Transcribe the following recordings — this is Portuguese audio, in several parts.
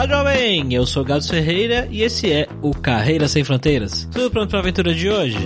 Olá, jovem! Eu sou Gado Ferreira e esse é o Carreira Sem Fronteiras. Tudo pronto para a aventura de hoje?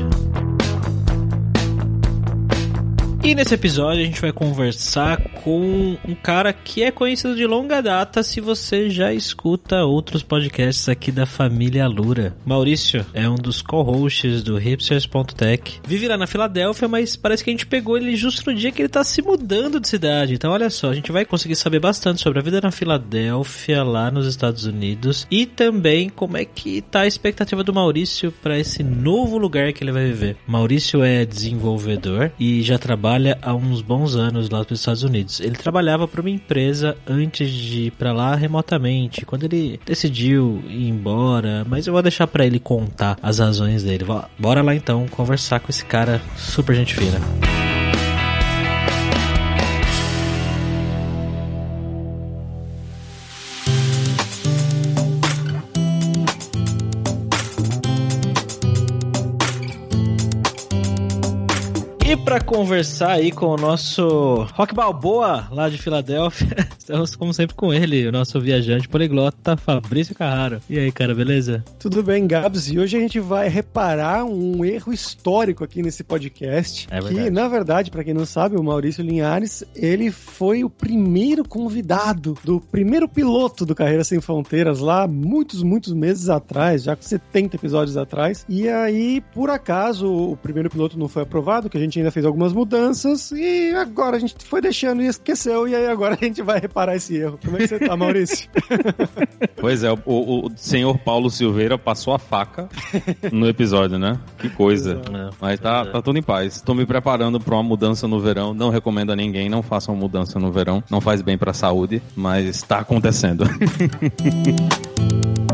E nesse episódio a gente vai conversar com um cara que é conhecido de longa data se você já escuta outros podcasts aqui da família Lura. Maurício é um dos co-hosts do hipsters.tech. Vive lá na Filadélfia, mas parece que a gente pegou ele justo no dia que ele tá se mudando de cidade. Então olha só, a gente vai conseguir saber bastante sobre a vida na Filadélfia, lá nos Estados Unidos, e também como é que tá a expectativa do Maurício para esse novo lugar que ele vai viver. Maurício é desenvolvedor e já trabalha trabalha há uns bons anos lá nos Estados Unidos. Ele trabalhava para uma empresa antes de ir para lá remotamente, quando ele decidiu ir embora, mas eu vou deixar para ele contar as razões dele. Bora lá então conversar com esse cara super gente fina. Para conversar aí com o nosso Rock Balboa, lá de Filadélfia. Estamos, como sempre, com ele, o nosso viajante poliglota, Fabrício Carraro. E aí, cara, beleza? Tudo bem, Gabs? E hoje a gente vai reparar um erro histórico aqui nesse podcast. É que, na verdade, para quem não sabe, o Maurício Linhares, ele foi o primeiro convidado do primeiro piloto do Carreira Sem Fronteiras lá, muitos, muitos meses atrás, já com 70 episódios atrás. E aí, por acaso, o primeiro piloto não foi aprovado, que a gente ainda fez algumas mudanças e agora a gente foi deixando e esqueceu. E aí agora a gente vai reparar esse erro. Como é que você tá, Maurício? pois é, o, o, senhor Paulo Silveira passou a faca no episódio, né? Que coisa. É, Mas tá, é. tá tudo em paz. Tô me preparando pra uma mudança no verão. Não recomendo a ninguém, não façam mudança no verão. Não faz bem pra saúde, mas tá acontecendo.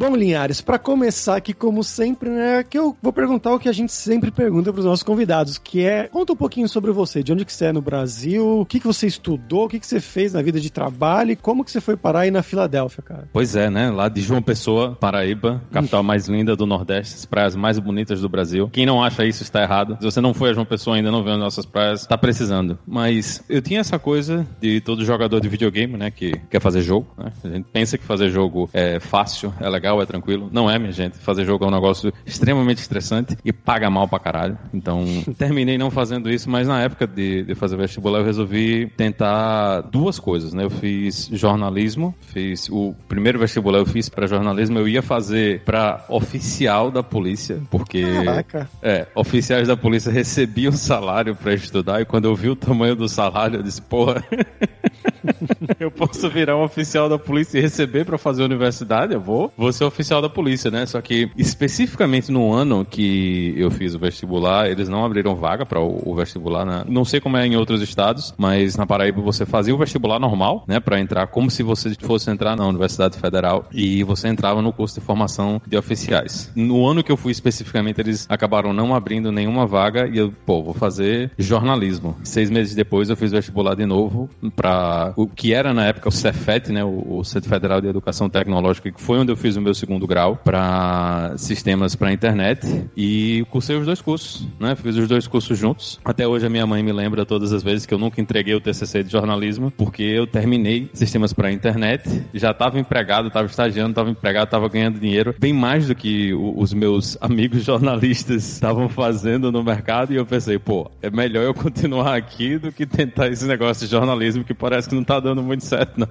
Bom, Linhares, para começar aqui, como sempre, né, que eu vou perguntar o que a gente sempre pergunta para os nossos convidados, que é, conta um pouquinho sobre você, de onde que você é no Brasil, o que que você estudou, o que que você fez na vida de trabalho e como que você foi parar aí na Filadélfia, cara? Pois é, né, lá de João Pessoa, Paraíba, capital mais linda do Nordeste, as praias mais bonitas do Brasil. Quem não acha isso está errado. Se você não foi a João Pessoa ainda, não viu as nossas praias, está precisando. Mas eu tinha essa coisa de todo jogador de videogame, né, que quer fazer jogo, né? A gente pensa que fazer jogo é fácil, é legal, legal, é tranquilo. Não é, minha gente. Fazer jogo é um negócio extremamente estressante e paga mal pra caralho. Então, terminei não fazendo isso, mas na época de, de fazer vestibular eu resolvi tentar duas coisas, né? Eu fiz jornalismo, fiz o primeiro vestibular eu fiz para jornalismo, eu ia fazer para oficial da polícia, porque Caraca. é, oficiais da polícia recebiam salário para estudar e quando eu vi o tamanho do salário, eu disse, porra, eu posso virar um oficial da polícia e receber para fazer universidade? Eu vou. Vou ser oficial da polícia, né? Só que especificamente no ano que eu fiz o vestibular, eles não abriram vaga para o, vestibular. Né? Não sei como é em outros estados, mas na Paraíba você fazia o vestibular normal, né? Para entrar como se você fosse entrar na Universidade Federal e você entrava no curso de formação de oficiais. No ano que eu fui especificamente, eles acabaram não abrindo nenhuma vaga e eu, pô, vou fazer jornalismo. Seis meses depois eu fiz vestibular de novo para o que era na época o Cefet, né? O, Centro Federal de Educação Tecnológica, que foi onde eu fiz o meu segundo grau para sistemas para internet e cursei os dois cursos, né? Fiz os dois cursos juntos. Até hoje a minha mãe me lembra todas as vezes que eu nunca entreguei o TCC de jornalismo porque eu terminei sistemas para internet, já estava empregado, estava estagiando, estava empregado, estava ganhando dinheiro bem mais do que o, os meus amigos jornalistas estavam fazendo no mercado e eu pensei, pô, é melhor eu continuar aqui do que tentar esse negócio de jornalismo que parece que não tá dando muito certo não.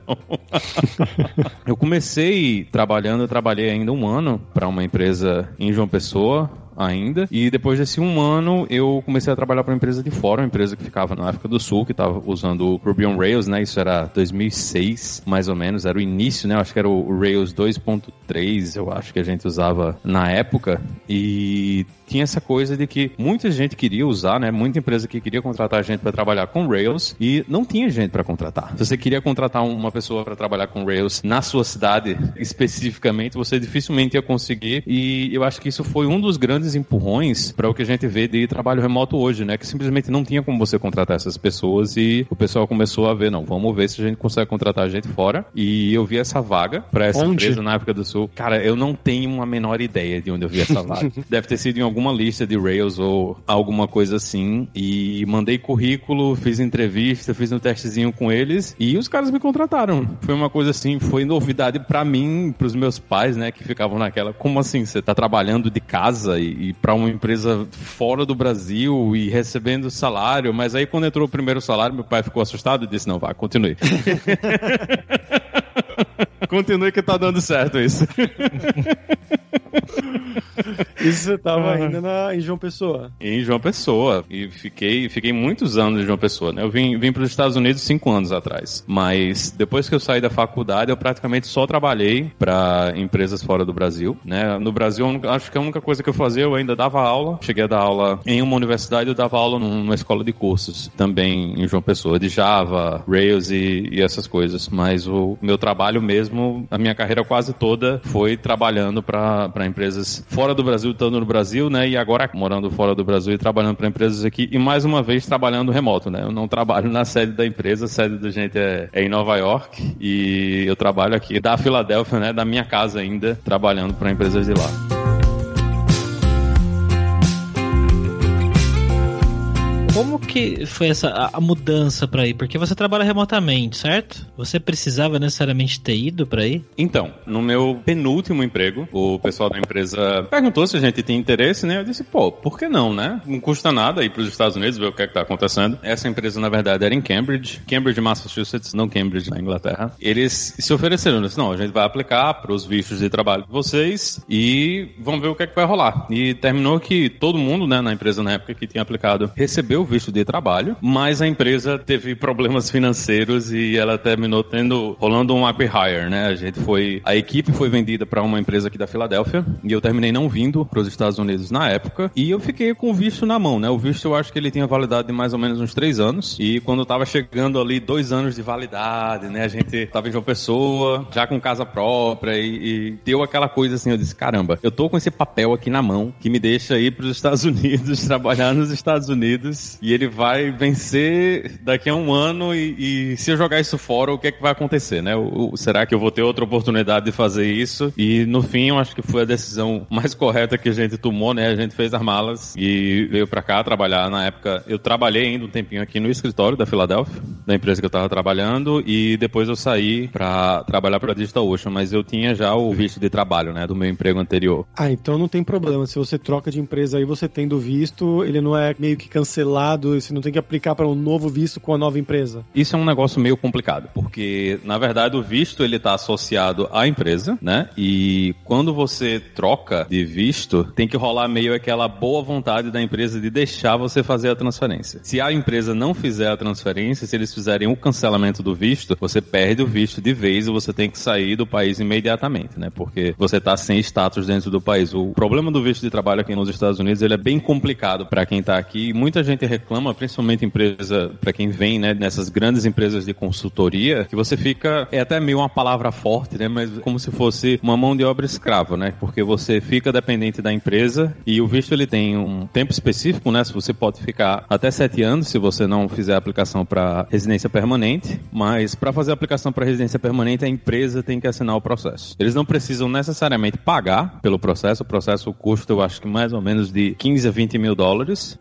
eu comecei trabalhando, eu trabalhei ainda um ano para uma empresa em João Pessoa, ainda. E depois desse um ano, eu comecei a trabalhar para uma empresa de fora, uma empresa que ficava na África do Sul, que estava usando o Ruby on Rails, né? Isso era 2006, mais ou menos, era o início, né? Eu acho que era o Rails 2.3, eu acho que a gente usava na época. E tinha essa coisa de que muita gente queria usar, né? Muita empresa que queria contratar gente para trabalhar com Rails e não tinha gente para contratar. Se você queria contratar uma pessoa para trabalhar com Rails na sua cidade especificamente, você dificilmente ia conseguir. E eu acho que isso foi um dos grandes empurrões para o que a gente vê de trabalho remoto hoje, né? Que simplesmente não tinha como você contratar essas pessoas e o pessoal começou a ver, não, vamos ver se a gente consegue contratar gente fora. E eu vi essa vaga para essa onde? empresa na África do Sul. Cara, eu não tenho a menor ideia de onde eu vi essa vaga. Deve ter sido em algum alguma lista de Rails ou alguma coisa assim e mandei currículo, fiz entrevista, fiz um testezinho com eles e os caras me contrataram. Foi uma coisa assim, foi novidade para mim, para os meus pais, né, que ficavam naquela, como assim, você tá trabalhando de casa e, e para uma empresa fora do Brasil e recebendo salário, mas aí quando entrou o primeiro salário, meu pai ficou assustado e disse: "Não, vá, continue". Continue que tá dando certo isso. Isso você tava ainda na, em João Pessoa? Em João Pessoa. E fiquei, fiquei muitos anos em João Pessoa, né? Eu vim, vim para os Estados Unidos cinco anos atrás. Mas depois que eu saí da faculdade, eu praticamente só trabalhei para empresas fora do Brasil, né? No Brasil, acho que a única coisa que eu fazia, eu ainda dava aula. Cheguei a dar aula em uma universidade, eu dava aula numa escola de cursos, também em João Pessoa, de Java, Rails e, e essas coisas. Mas o meu trabalho mesmo, a minha carreira quase toda foi trabalhando para empresas fora do Brasil, estando no Brasil, né? E agora morando fora do Brasil e trabalhando para empresas aqui. E mais uma vez trabalhando remoto, né? Eu não trabalho na sede da empresa, a sede da gente é, é em Nova York. E eu trabalho aqui da Filadélfia, né? Da minha casa ainda, trabalhando para empresas de lá. Como que foi essa a, mudança para ir? Porque você trabalha remotamente, certo? Você precisava necessariamente ter ido para ir? Então, no meu penúltimo emprego, o pessoal da empresa perguntou se a gente tinha interesse, né? Eu disse, pô, por que não, né? Não custa nada ir para os Estados Unidos ver o que é que tá acontecendo. Essa empresa, na verdade, era em Cambridge, Cambridge, Massachusetts, não Cambridge, na Inglaterra. Eles se ofereceram, disse, não, a gente vai aplicar para os vistos de trabalho de vocês e vamos ver o que é que vai rolar. E terminou que todo mundo, né, na empresa na época que tinha aplicado, recebeu visto de trabalho, mas a empresa teve problemas financeiros e ela terminou tendo rolando um acquire, né? A gente foi a equipe foi vendida para uma empresa aqui da Filadélfia e eu terminei não vindo para os Estados Unidos na época e eu fiquei com o visto na mão, né? O visto eu acho que ele tinha validade de mais ou menos uns três anos e quando eu tava chegando ali dois anos de validade, né? A gente tava em João Pessoa, já com casa própria e, e deu aquela coisa assim, eu disse, caramba, eu tô com esse papel aqui na mão que me deixa ir para os Estados Unidos, trabalhar nos Estados Unidos e ele vai vencer daqui a um ano e, e, se eu jogar isso fora, o que é que vai acontecer, né? O, o, será que eu vou ter outra oportunidade de fazer isso? E no fim, eu acho que foi a decisão mais correta que a gente tomou, né? A gente fez as malas e veio para cá trabalhar. Na época, eu trabalhei ainda um tempinho aqui no escritório da Filadélfia, da empresa que eu tava trabalhando, e depois eu saí para trabalhar para Digital Ocean, mas eu tinha já o visto de trabalho, né, do meu emprego anterior. Ah, então não tem problema. Se você troca de empresa aí, você tendo visto, ele não é meio que cancelado você não tem que aplicar para um novo visto com a nova empresa? Isso é um negócio meio complicado, porque na verdade o visto ele está associado à empresa, né? E quando você troca de visto, tem que rolar meio aquela boa vontade da empresa de deixar você fazer a transferência. Se a empresa não fizer a transferência, se eles fizerem o cancelamento do visto, você perde o visto de vez e você tem que sair do país imediatamente, né? Porque você está sem status dentro do país. O problema do visto de trabalho aqui nos Estados Unidos ele é bem complicado para quem está aqui. Muita gente reclama, principalmente empresa, para quem vem, né, nessas grandes empresas de consultoria, que você fica, é até meio uma palavra forte, né, mas como se fosse uma mão de obra escrava, né, porque você fica dependente da empresa e o visto ele tem um tempo específico, né, se você pode ficar até sete anos se você não fizer a aplicação para residência permanente, mas para fazer a aplicação para residência permanente a empresa tem que assinar o processo. Eles não precisam necessariamente pagar pelo processo, o processo custa eu acho que mais ou menos de 15 a 20 mil dólares.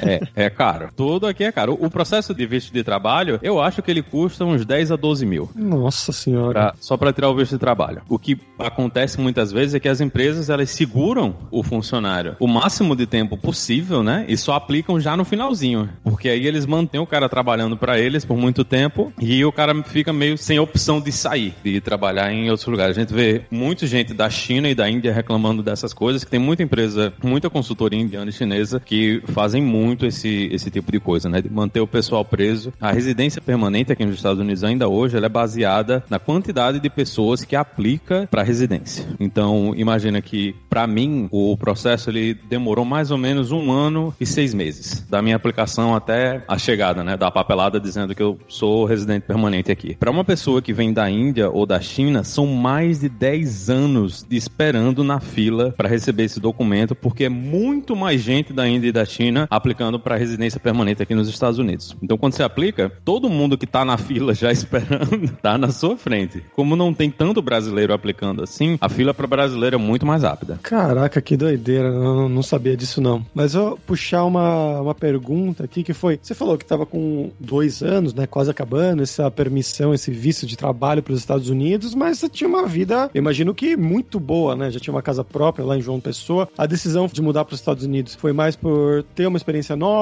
É, é caro. Tudo aqui é caro. O processo de visto de trabalho, eu acho que ele custa uns 10 a 12 mil. Nossa senhora. Pra, só para tirar o visto de trabalho. O que acontece muitas vezes é que as empresas elas seguram o funcionário o máximo de tempo possível, né? E só aplicam já no finalzinho. Porque aí eles mantêm o cara trabalhando para eles por muito tempo e o cara fica meio sem opção de sair, de trabalhar em outros lugares. A gente vê muita gente da China e da Índia reclamando dessas coisas, que tem muita empresa, muita consultoria indiana e chinesa que fazem muito esse, esse tipo de coisa, né? De manter o pessoal preso. A residência permanente aqui nos Estados Unidos ainda hoje, ela é baseada na quantidade de pessoas que aplica para residência. Então, imagina que para mim o processo ele demorou mais ou menos um ano e seis meses da minha aplicação até a chegada, né, da papelada dizendo que eu sou residente permanente aqui. Para uma pessoa que vem da Índia ou da China, são mais de 10 anos de esperando na fila para receber esse documento, porque é muito mais gente da Índia e da China aplicando para residência permanente aqui nos Estados Unidos. Então, quando você aplica, todo mundo que está na fila já esperando está na sua frente. Como não tem tanto brasileiro aplicando assim, a fila para brasileiro é muito mais rápida. Caraca, que doideira. Eu não sabia disso não. Mas eu vou puxar uma, uma pergunta aqui que foi: você falou que estava com dois anos, né? Quase acabando essa permissão, esse visto de trabalho para os Estados Unidos, mas você tinha uma vida, imagino que muito boa, né? Já tinha uma casa própria lá em João Pessoa. A decisão de mudar para os Estados Unidos foi mais por ter uma experiência nova,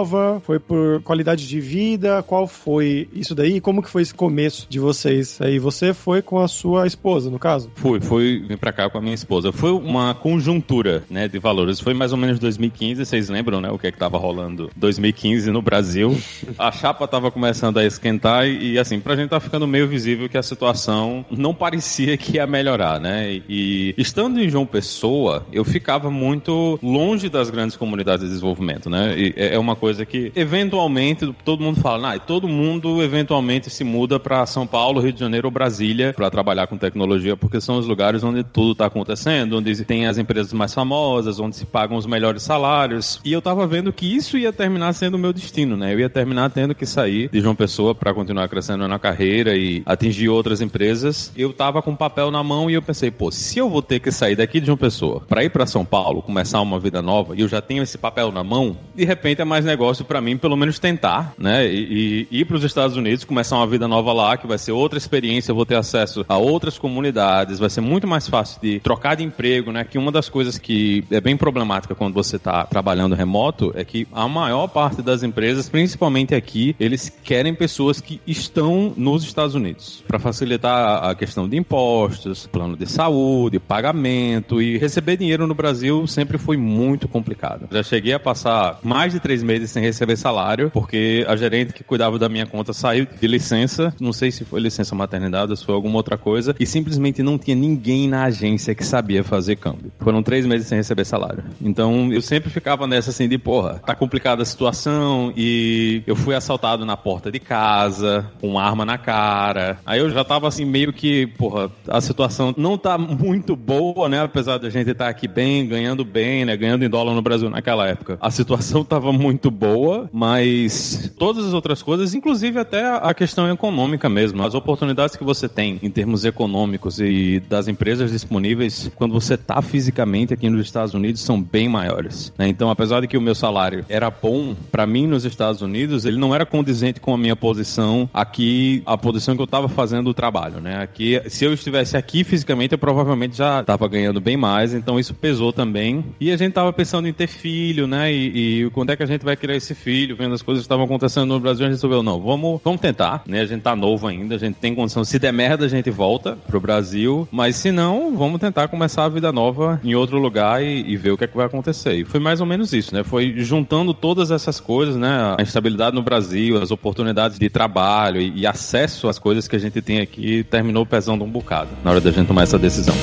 foi por qualidade de vida? Qual foi isso daí? Como que foi esse começo de vocês? Aí você foi com a sua esposa, no caso? Fui, fui vim para cá com a minha esposa. Foi uma conjuntura, né, de valores. Foi mais ou menos 2015, vocês lembram, né, o que é que tava rolando 2015 no Brasil. A chapa tava começando a esquentar e, assim, pra gente tá ficando meio visível que a situação não parecia que ia melhorar, né? E, e estando em João Pessoa, eu ficava muito longe das grandes comunidades de desenvolvimento, né? E é, é uma coisa que eventualmente todo mundo fala, todo mundo eventualmente se muda para São Paulo, Rio de Janeiro ou Brasília para trabalhar com tecnologia, porque são os lugares onde tudo está acontecendo, onde tem as empresas mais famosas, onde se pagam os melhores salários. E eu estava vendo que isso ia terminar sendo o meu destino, né? Eu ia terminar tendo que sair de João Pessoa para continuar crescendo na carreira e atingir outras empresas. Eu estava com papel na mão e eu pensei, pô, se eu vou ter que sair daqui de João Pessoa para ir para São Paulo, começar uma vida nova, e eu já tenho esse papel na mão, de repente é mais negócio para mim, pelo menos tentar, né? E, e ir para os Estados Unidos, começar uma vida nova lá, que vai ser outra experiência, eu vou ter acesso a outras comunidades, vai ser muito mais fácil de trocar de emprego, né? Que uma das coisas que é bem problemática quando você está trabalhando remoto é que a maior parte das empresas, principalmente aqui, eles querem pessoas que estão nos Estados Unidos para facilitar a questão de impostos, plano de saúde, pagamento e receber dinheiro no Brasil sempre foi muito complicado. Já cheguei a passar mais de três meses sem receber salário porque a gerente que cuidava da minha conta saiu de licença, não sei se foi licença maternidade ou se foi alguma outra coisa, e simplesmente não tinha ninguém na agência que sabia fazer câmbio. Foram três meses sem receber salário. Então eu sempre ficava nessa assim de, porra, tá complicada a situação e eu fui assaltado na porta de casa, com arma na cara. Aí eu já tava assim meio que, porra, a situação não tá muito boa, né? Apesar da gente estar tá aqui bem, ganhando bem, né? Ganhando em dólar no Brasil naquela época. A situação tava muito boa, mas todas as outras coisas, inclusive até a questão econômica mesmo, as oportunidades que você tem em termos econômicos e das empresas disponíveis quando você tá fisicamente aqui nos Estados Unidos são bem maiores. Né? Então, apesar de que o meu salário era bom para mim nos Estados Unidos, ele não era condizente com a minha posição aqui, a posição que eu estava fazendo o trabalho, né? Aqui, se eu estivesse aqui fisicamente, eu provavelmente já estava ganhando bem mais, então isso pesou também. E a gente estava pensando em ter filho, né? E, e, quando é que a gente vai criar esse filho? Vendo as coisas que estavam acontecendo no Brasil, a gente resolveu, não, vamos, vamos tentar, né? A gente tá novo ainda, a gente tem condição. Se der merda, a gente volta pro Brasil, mas se não, vamos tentar começar a vida nova em outro lugar e, e ver o que é que vai acontecer. E foi mais ou menos isso, né? Foi juntando todas essas coisas, né? A instabilidade no Brasil, as oportunidades de trabalho e, e acesso às coisas que a gente tem aqui, terminou pesando um bocado na hora da gente tomar essa decisão.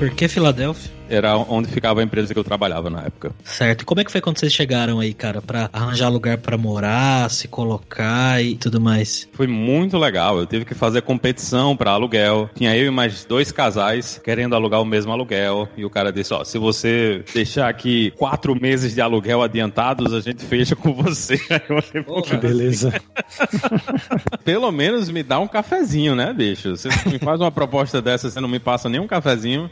Por que Filadélfia? Era onde ficava a empresa que eu trabalhava na época. Certo. E como é que foi quando vocês chegaram aí, cara, para arranjar lugar para morar, se colocar e tudo mais? Foi muito legal. Eu tive que fazer competição para aluguel. Tinha eu e mais dois casais querendo alugar o mesmo aluguel. E o cara disse: Ó, se você deixar aqui quatro meses de aluguel adiantados, a gente fecha com você. Falei, oh, que beleza. Pelo menos me dá um cafezinho, né, bicho? Você me faz uma proposta dessa, você não me passa nem um cafezinho.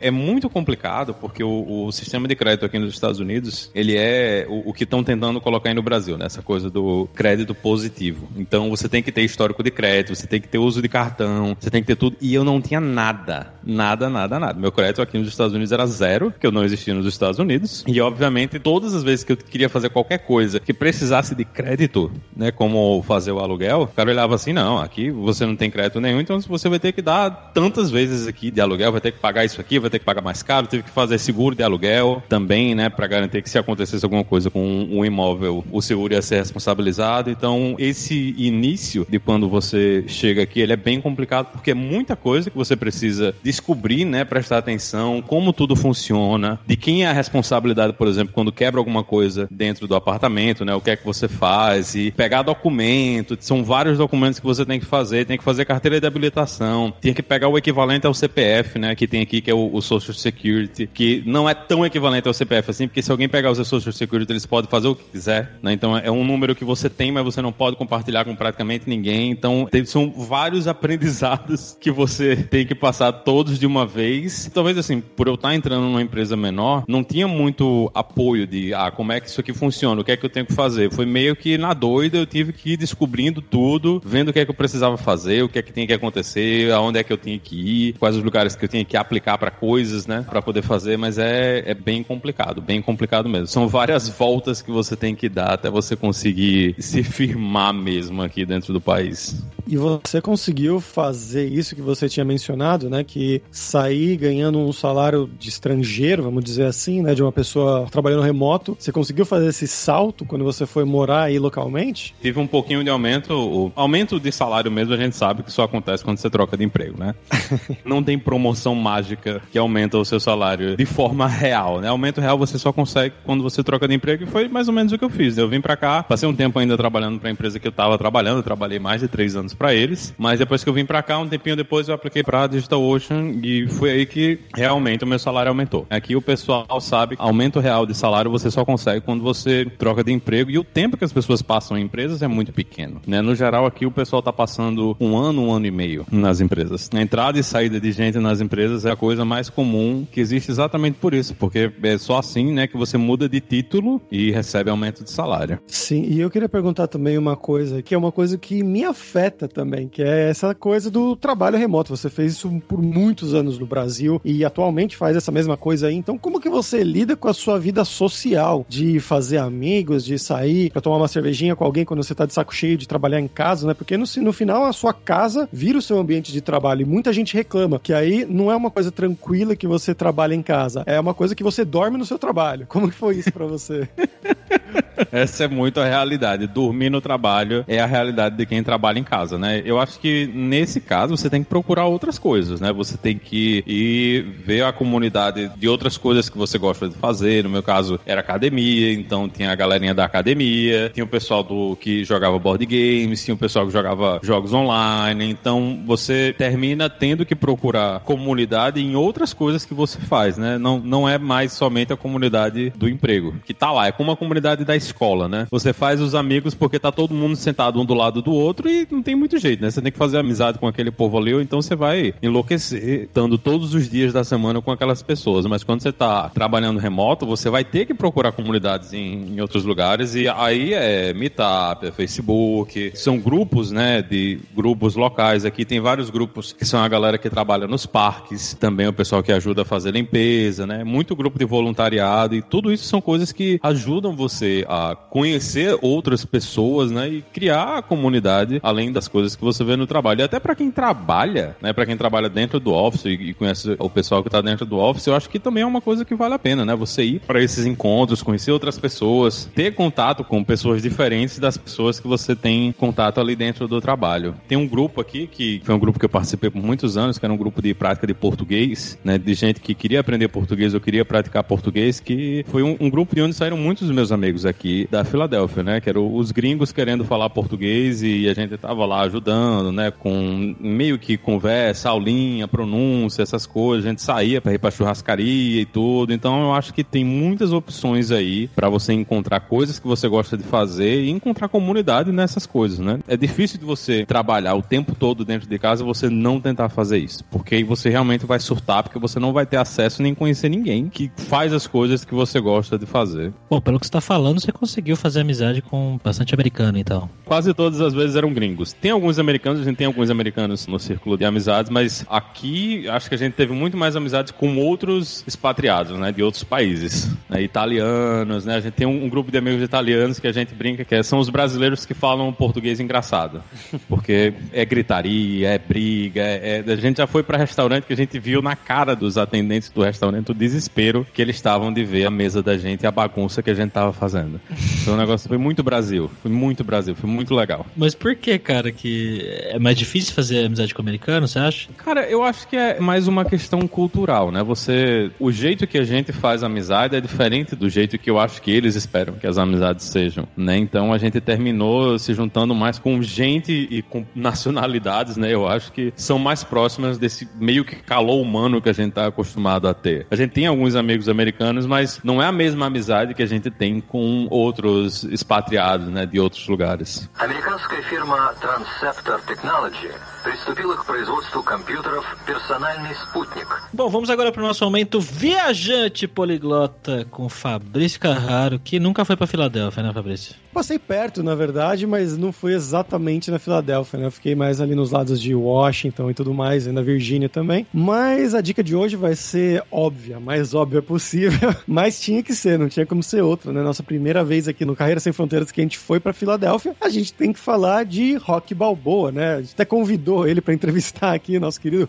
É muito complicado porque o, o sistema de crédito aqui nos Estados Unidos, ele é o, o que estão tentando colocar aí no Brasil, né? Essa coisa do crédito positivo. Então você tem que ter histórico de crédito, você tem que ter uso de cartão, você tem que ter tudo. E eu não tinha nada. Nada, nada, nada. Meu crédito aqui nos Estados Unidos era zero, que eu não existia nos Estados Unidos. E obviamente, todas as vezes que eu queria fazer qualquer coisa que precisasse de crédito, né? Como fazer o aluguel, o cara olhava assim: não, aqui você não tem crédito nenhum, então você vai ter que dar tantas vezes aqui de aluguel, vai ter que pagar isso aqui, vai ter que pagar mais caro, teve que fazer seguro de aluguel também, né? Pra garantir que se acontecesse alguma coisa com um imóvel, o seguro ia ser responsabilizado. Então, esse início de quando você chega aqui, ele é bem complicado porque é muita coisa que você precisa descobrir, né? Prestar atenção, como tudo funciona, de quem é a responsabilidade, por exemplo, quando quebra alguma coisa dentro do apartamento, né? O que é que você faz e pegar documento, são vários documentos que você tem que fazer, tem que fazer carteira de habilitação, tem que pegar o equivalente ao CPF, né? Que tem aqui, que é o, o Social Security, que não é tão equivalente ao CPF assim, porque se alguém pegar o seu Social Security, eles podem fazer o que quiser, né? Então é um número que você tem, mas você não pode compartilhar com praticamente ninguém. Então são vários aprendizados que você tem que passar todos de uma vez. Talvez assim, por eu estar entrando numa empresa menor, não tinha muito apoio de, ah, como é que isso aqui funciona, o que é que eu tenho que fazer. Foi meio que na doida, eu tive que ir descobrindo tudo, vendo o que é que eu precisava fazer, o que é que tinha que acontecer, aonde é que eu tinha que ir, quais os lugares que eu tinha que aplicar para coisas, né, para poder fazer, mas é, é bem complicado, bem complicado mesmo. São várias voltas que você tem que dar até você conseguir se firmar mesmo aqui dentro do país. E você conseguiu fazer isso que você tinha mencionado, né? Que sair ganhando um salário de estrangeiro, vamos dizer assim, né? De uma pessoa trabalhando remoto. Você conseguiu fazer esse salto quando você foi morar aí localmente? Tive um pouquinho de aumento. O aumento de salário mesmo a gente sabe que só acontece quando você troca de emprego, né? Não tem promoção mágica que aumenta o seu salário de forma real, né? Aumento real você só consegue quando você troca de emprego e foi mais ou menos o que eu fiz. Eu vim para cá, passei um tempo ainda trabalhando para a empresa que eu estava trabalhando, eu trabalhei mais de três anos para eles, mas depois que eu vim para cá, um tempinho depois eu apliquei para DigitalOcean e foi aí que realmente o meu salário aumentou. Aqui o pessoal sabe, aumento real de salário você só consegue quando você troca de emprego e o tempo que as pessoas passam em empresas é muito pequeno, né? No geral aqui o pessoal está passando um ano, um ano e meio nas empresas. A entrada e saída de gente nas empresas é a coisa mais comum que existe exatamente por isso, porque é só assim, né, que você muda de título e recebe aumento de salário. Sim, e eu queria perguntar também uma coisa, que é uma coisa que me afeta também, que é essa coisa do trabalho remoto. Você fez isso por muitos anos no Brasil e atualmente faz essa mesma coisa aí. Então, como que você lida com a sua vida social? De fazer amigos, de sair para tomar uma cervejinha com alguém quando você tá de saco cheio de trabalhar em casa, né? Porque no, no final a sua casa vira o seu ambiente de trabalho e muita gente reclama que aí não é uma coisa tranquila que você trabalha em casa, é uma coisa que você dorme no seu trabalho. Como que foi isso para você? Essa é muito a realidade. Dormir no trabalho é a realidade de quem trabalha em casa, né? Eu acho que nesse caso você tem que procurar outras coisas, né? Você tem que ir ver a comunidade de outras coisas que você gosta de fazer. No meu caso era academia, então tinha a galerinha da academia, tinha o pessoal do que jogava board games, tinha o pessoal que jogava jogos online. Então você termina tendo que procurar comunidade em outras coisas que você faz, né? Não, não é mais somente a comunidade do emprego, que tá lá, é como a comunidade da escola, né? Você faz os amigos porque tá todo mundo sentado um do lado do outro e não tem muito jeito, né? Você tem que fazer amizade com aquele povo ali, ou então você vai enlouquecer, estando todos os dias da semana com aquelas pessoas. Mas quando você tá trabalhando remoto, você vai ter que procurar comunidades em, em outros lugares e aí é Meetup, é Facebook, são grupos, né? De grupos locais. Aqui tem vários grupos que são a galera que trabalha nos parques, também o pessoal que ajuda a fazer limpeza, né? Muito grupo de voluntariado e tudo isso são coisas que ajudam você a conhecer outras pessoas, né, e criar a comunidade além das coisas que você vê no trabalho. E até para quem trabalha, né, para quem trabalha dentro do office e, e conhece o pessoal que tá dentro do office, eu acho que também é uma coisa que vale a pena, né? Você ir para esses encontros, conhecer outras pessoas, ter contato com pessoas diferentes das pessoas que você tem contato ali dentro do trabalho. Tem um grupo aqui que foi um grupo que eu participei por muitos anos, que era um grupo de prática de português, né, de gente que queria aprender português ou queria praticar português, que foi um, um grupo de onde saíram muitos dos meus amigos aqui. Ali da Filadélfia, né? Que eram os gringos querendo falar português e a gente tava lá ajudando, né? Com meio que conversa, aulinha, pronúncia, essas coisas. A gente saía para ir pra churrascaria e tudo. Então eu acho que tem muitas opções aí para você encontrar coisas que você gosta de fazer e encontrar comunidade nessas coisas, né? É difícil de você trabalhar o tempo todo dentro de casa você não tentar fazer isso, porque aí você realmente vai surtar, porque você não vai ter acesso nem conhecer ninguém que faz as coisas que você gosta de fazer. Bom, pelo que você tá falando, você conseguiu fazer amizade com bastante americano, então. Quase todas as vezes eram gringos. Tem alguns americanos, a gente tem alguns americanos no círculo de amizades, mas aqui acho que a gente teve muito mais amizades com outros expatriados, né, de outros países, né, italianos, né, a gente tem um, um, grupo de amigos italianos que a gente brinca que é, são os brasileiros que falam português engraçado, porque é gritaria, é briga, é, é, a gente já foi para restaurante que a gente viu na cara dos atendentes do restaurante o desespero que eles estavam de ver a mesa da gente e a bagunça que a gente tava fazendo. Então o negócio foi muito Brasil, foi muito Brasil, foi muito legal. Mas por que, cara, que é mais difícil fazer amizade com americano, você acha? Cara, eu acho que é mais uma questão cultural, né? Você, o jeito que a gente faz amizade é diferente do jeito que eu acho que eles esperam que as amizades sejam, né? Então a gente terminou se juntando mais com gente e com nacionalidades, né? Eu acho que são mais próximas desse meio que calor humano que a gente tá acostumado a ter. A gente tem alguns amigos americanos, mas não é a mesma amizade que a gente tem com outros expatriados, né, de outros lugares. Американская фирма Transceptor Technology приступила к производству компьютеров «Персональный спутник». Bom, vamos agora para o nosso momento viajante poliglota com Fabrício Carraro, que nunca foi para Filadélfia, né, Fabrício? Passei perto, na verdade, mas não fui exatamente na Filadélfia, né? Eu fiquei mais ali nos lados de Washington e tudo mais, e na Virgínia também. Mas a dica de hoje vai ser óbvia, mais óbvia possível, mas tinha que ser, não tinha como ser outra, né? Nossa primeira vez aqui no Carreira Sem Fronteiras que a gente foi para Filadélfia, a gente tem que falar de Rock Balboa, né? A gente até convidou ele para entrevistar aqui, nosso querido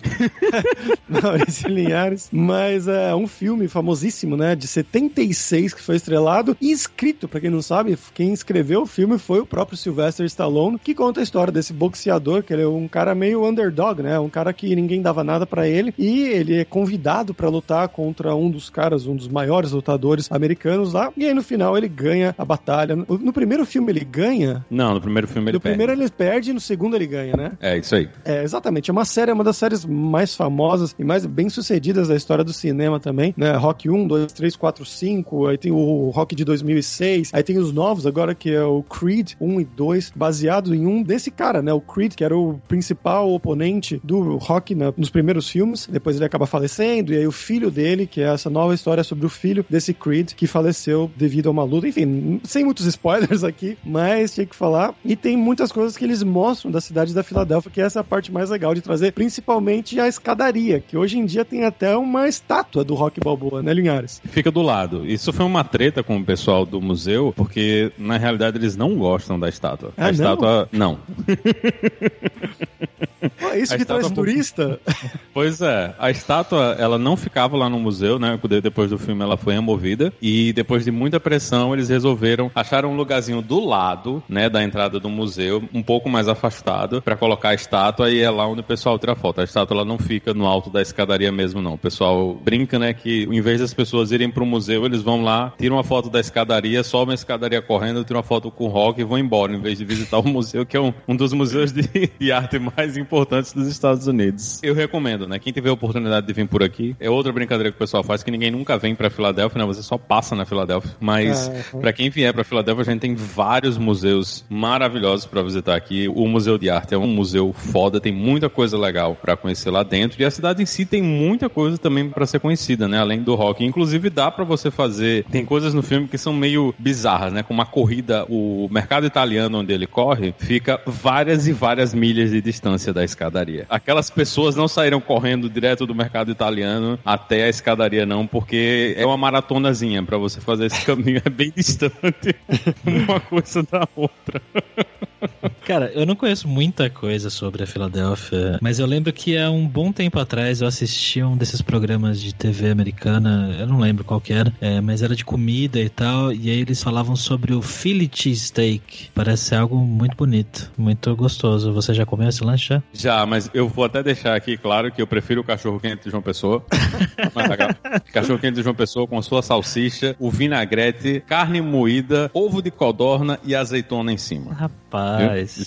Maurício Linhares, mas é um filme famosíssimo, né? De 76 que foi estrelado e escrito, para quem não sabe, quem escreveu escreveu o filme foi o próprio Sylvester Stallone, que conta a história desse boxeador, que ele é um cara meio underdog, né? Um cara que ninguém dava nada para ele e ele é convidado para lutar contra um dos caras, um dos maiores lutadores americanos lá. E aí no final ele ganha a batalha. No primeiro filme ele ganha? Não, no primeiro filme ele no perde. No primeiro ele perde e no segundo ele ganha, né? É, isso aí. É, exatamente. É uma série, é uma das séries mais famosas e mais bem sucedidas da história do cinema também, né? Rock 1, 2, 3, 4, 5, aí tem o Rock de 2006, aí tem os novos agora que é o Creed 1 e 2, baseado em um desse cara, né? O Creed, que era o principal oponente do Rock na, nos primeiros filmes. Depois ele acaba falecendo, e aí o filho dele, que é essa nova história sobre o filho desse Creed, que faleceu devido a uma luta. Enfim, sem muitos spoilers aqui, mas tinha que falar. E tem muitas coisas que eles mostram da cidade da Filadélfia, que essa é a parte mais legal de trazer, principalmente a escadaria, que hoje em dia tem até uma estátua do Rock Balboa, né, Linhares? Fica do lado. Isso foi uma treta com o pessoal do museu, porque na realidade eles não gostam da estátua. Ah, a estátua, não. Pô, é isso a que traz turista? Pois é. A estátua, ela não ficava lá no museu, né? Depois do filme ela foi removida. E depois de muita pressão, eles resolveram achar um lugarzinho do lado, né? Da entrada do museu, um pouco mais afastado, para colocar a estátua e é lá onde o pessoal tira foto. A estátua, ela não fica no alto da escadaria mesmo, não. O pessoal brinca, né? Que em vez das pessoas irem pro museu, eles vão lá, tiram uma foto da escadaria, sobem a escadaria correndo, tiram uma foto com o rock e vão embora, em vez de visitar o museu, que é um, um dos museus de, de arte mais importantes dos Estados Unidos. Eu recomendo, né? Quem tiver a oportunidade de vir por aqui, é outra brincadeira que o pessoal faz, que ninguém nunca vem pra Filadélfia, né? Você só passa na Filadélfia. Mas, é, é. pra quem vier pra Filadélfia, a gente tem vários museus maravilhosos pra visitar aqui. O Museu de Arte é um museu foda, tem muita coisa legal pra conhecer lá dentro. E a cidade em si tem muita coisa também pra ser conhecida, né? Além do rock. Inclusive, dá pra você fazer. Tem coisas no filme que são meio bizarras, né? Como uma corrida, o mercado italiano onde ele corre, fica várias e várias milhas de distância da escadaria. Aquelas pessoas não saíram correndo direto do mercado italiano até a escadaria, não, porque é uma maratonazinha para você fazer esse caminho, é bem distante uma coisa da outra. Cara, eu não conheço muita coisa sobre a Filadélfia, mas eu lembro que há um bom tempo atrás eu assisti um desses programas de TV americana, eu não lembro qual que era, é, mas era de comida e tal, e aí eles falavam sobre o Philly Cheesesteak. Parece ser algo muito bonito, muito gostoso. Você já comeu esse lanche já? Já, mas eu vou até deixar aqui claro que eu prefiro o cachorro quente de João Pessoa. cachorro quente de João Pessoa com sua salsicha, o vinagrete, carne moída, ovo de codorna e azeitona em cima. Rapaz.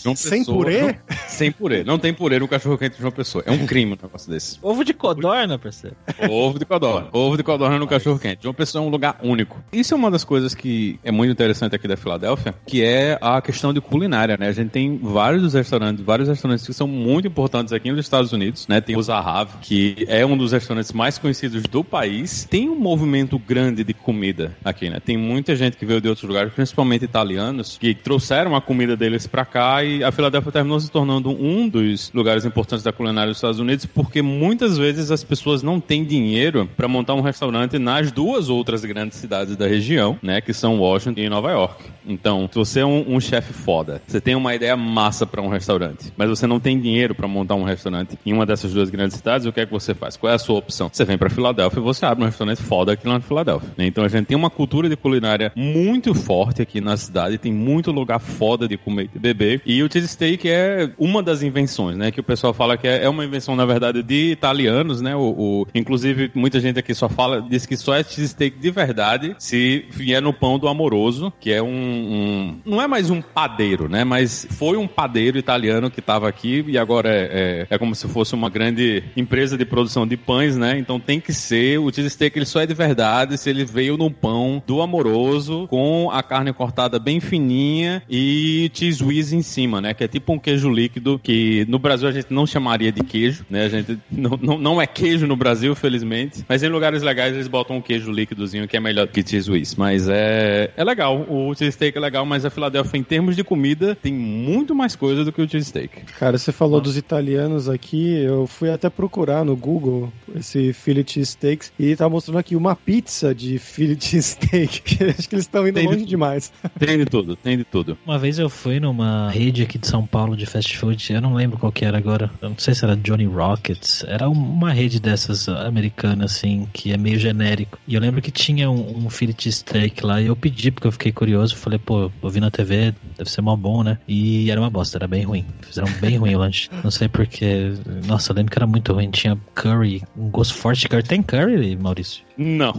João sem purê? Não, sem purê. Não tem purê no cachorro quente de João Pessoa. É um crime um negócio desse. Ovo de codorna, parceiro. Ovo de codorna. Ovo de codorna no cachorro quente. João Pessoa é um lugar único. Isso é uma das coisas que é muito interessante aqui da Filadélfia, que é a questão de culinária, né? A gente tem vários restaurantes, vários restaurantes que são muito importantes aqui nos Estados Unidos, né? Tem o Zahav, que é um dos restaurantes mais conhecidos do país. Tem um movimento grande de comida aqui, né? Tem muita gente que veio de outros lugares, principalmente italianos, que trouxeram a comida deles para cá e a Filadélfia terminou se tornando um dos lugares importantes da culinária dos Estados Unidos, porque muitas vezes as pessoas não têm dinheiro para montar um restaurante nas duas outras grandes cidades da região, né? Que são Washington e Nova York. Então, se você é um, um chefe foda, você tem uma ideia massa para um restaurante, mas você não tem dinheiro para montar um restaurante em uma dessas duas grandes cidades, o que é que você faz? Qual é a sua opção? Você vem para Filadélfia e você abre um restaurante foda aqui lá na Filadélfia. Né? Então a gente tem uma cultura de culinária muito forte aqui na cidade, tem muito lugar foda de comer beber. E o cheesesteak é uma das invenções, né? Que o pessoal fala que é, é uma invenção, na verdade, de italianos, né? O, o, inclusive, muita gente aqui só fala, diz que só é cheesesteak de verdade se vier no pão do amoroso, que é um, um não é mais um padeiro, né? Mas foi um padeiro italiano que estava aqui e agora é, é, é, como se fosse uma grande empresa de produção de pães, né? Então tem que ser o cheesesteak, ele só é de verdade se ele veio no pão do amoroso com a carne cortada bem fininha e cheese whiz em cima, né? Que é tipo um queijo líquido que no Brasil a gente não chamaria de queijo, né? A gente não, não, não é queijo no Brasil, felizmente, mas em lugares legais eles botam um queijo líquidozinho que é melhor que cheese whiz. Mas é, é legal, o cheesesteak é legal, mas a Filadélfia em termos de comida tem muito mais coisa do que o cheesesteak. Cara, você falou ah. dos italianos aqui, eu fui até procurar no Google esse Philly cheesesteaks e tá mostrando aqui uma pizza de Philly cheesesteak. Acho que eles estão indo tem longe de, demais. Tem de tudo, tem de tudo. Uma vez eu fui numa rede aqui de São Paulo de fast food, eu não lembro qual que era agora. Eu não sei se era Johnny Rockets. Era uma rede dessas americanas, assim, que é meio genérico. E eu lembro que tinha um, um Philly cheesesteak lá e eu pedi porque eu fiquei curioso. Falei, pô, eu vi na TV, deve ser mó bom, né? E era uma bosta, era bem ruim. Fizeram bem ruim o lanche. Não sei porque. Nossa, eu lembro que era muito ruim. Tinha curry, um gosto forte de curry. Tem curry, Maurício? Não.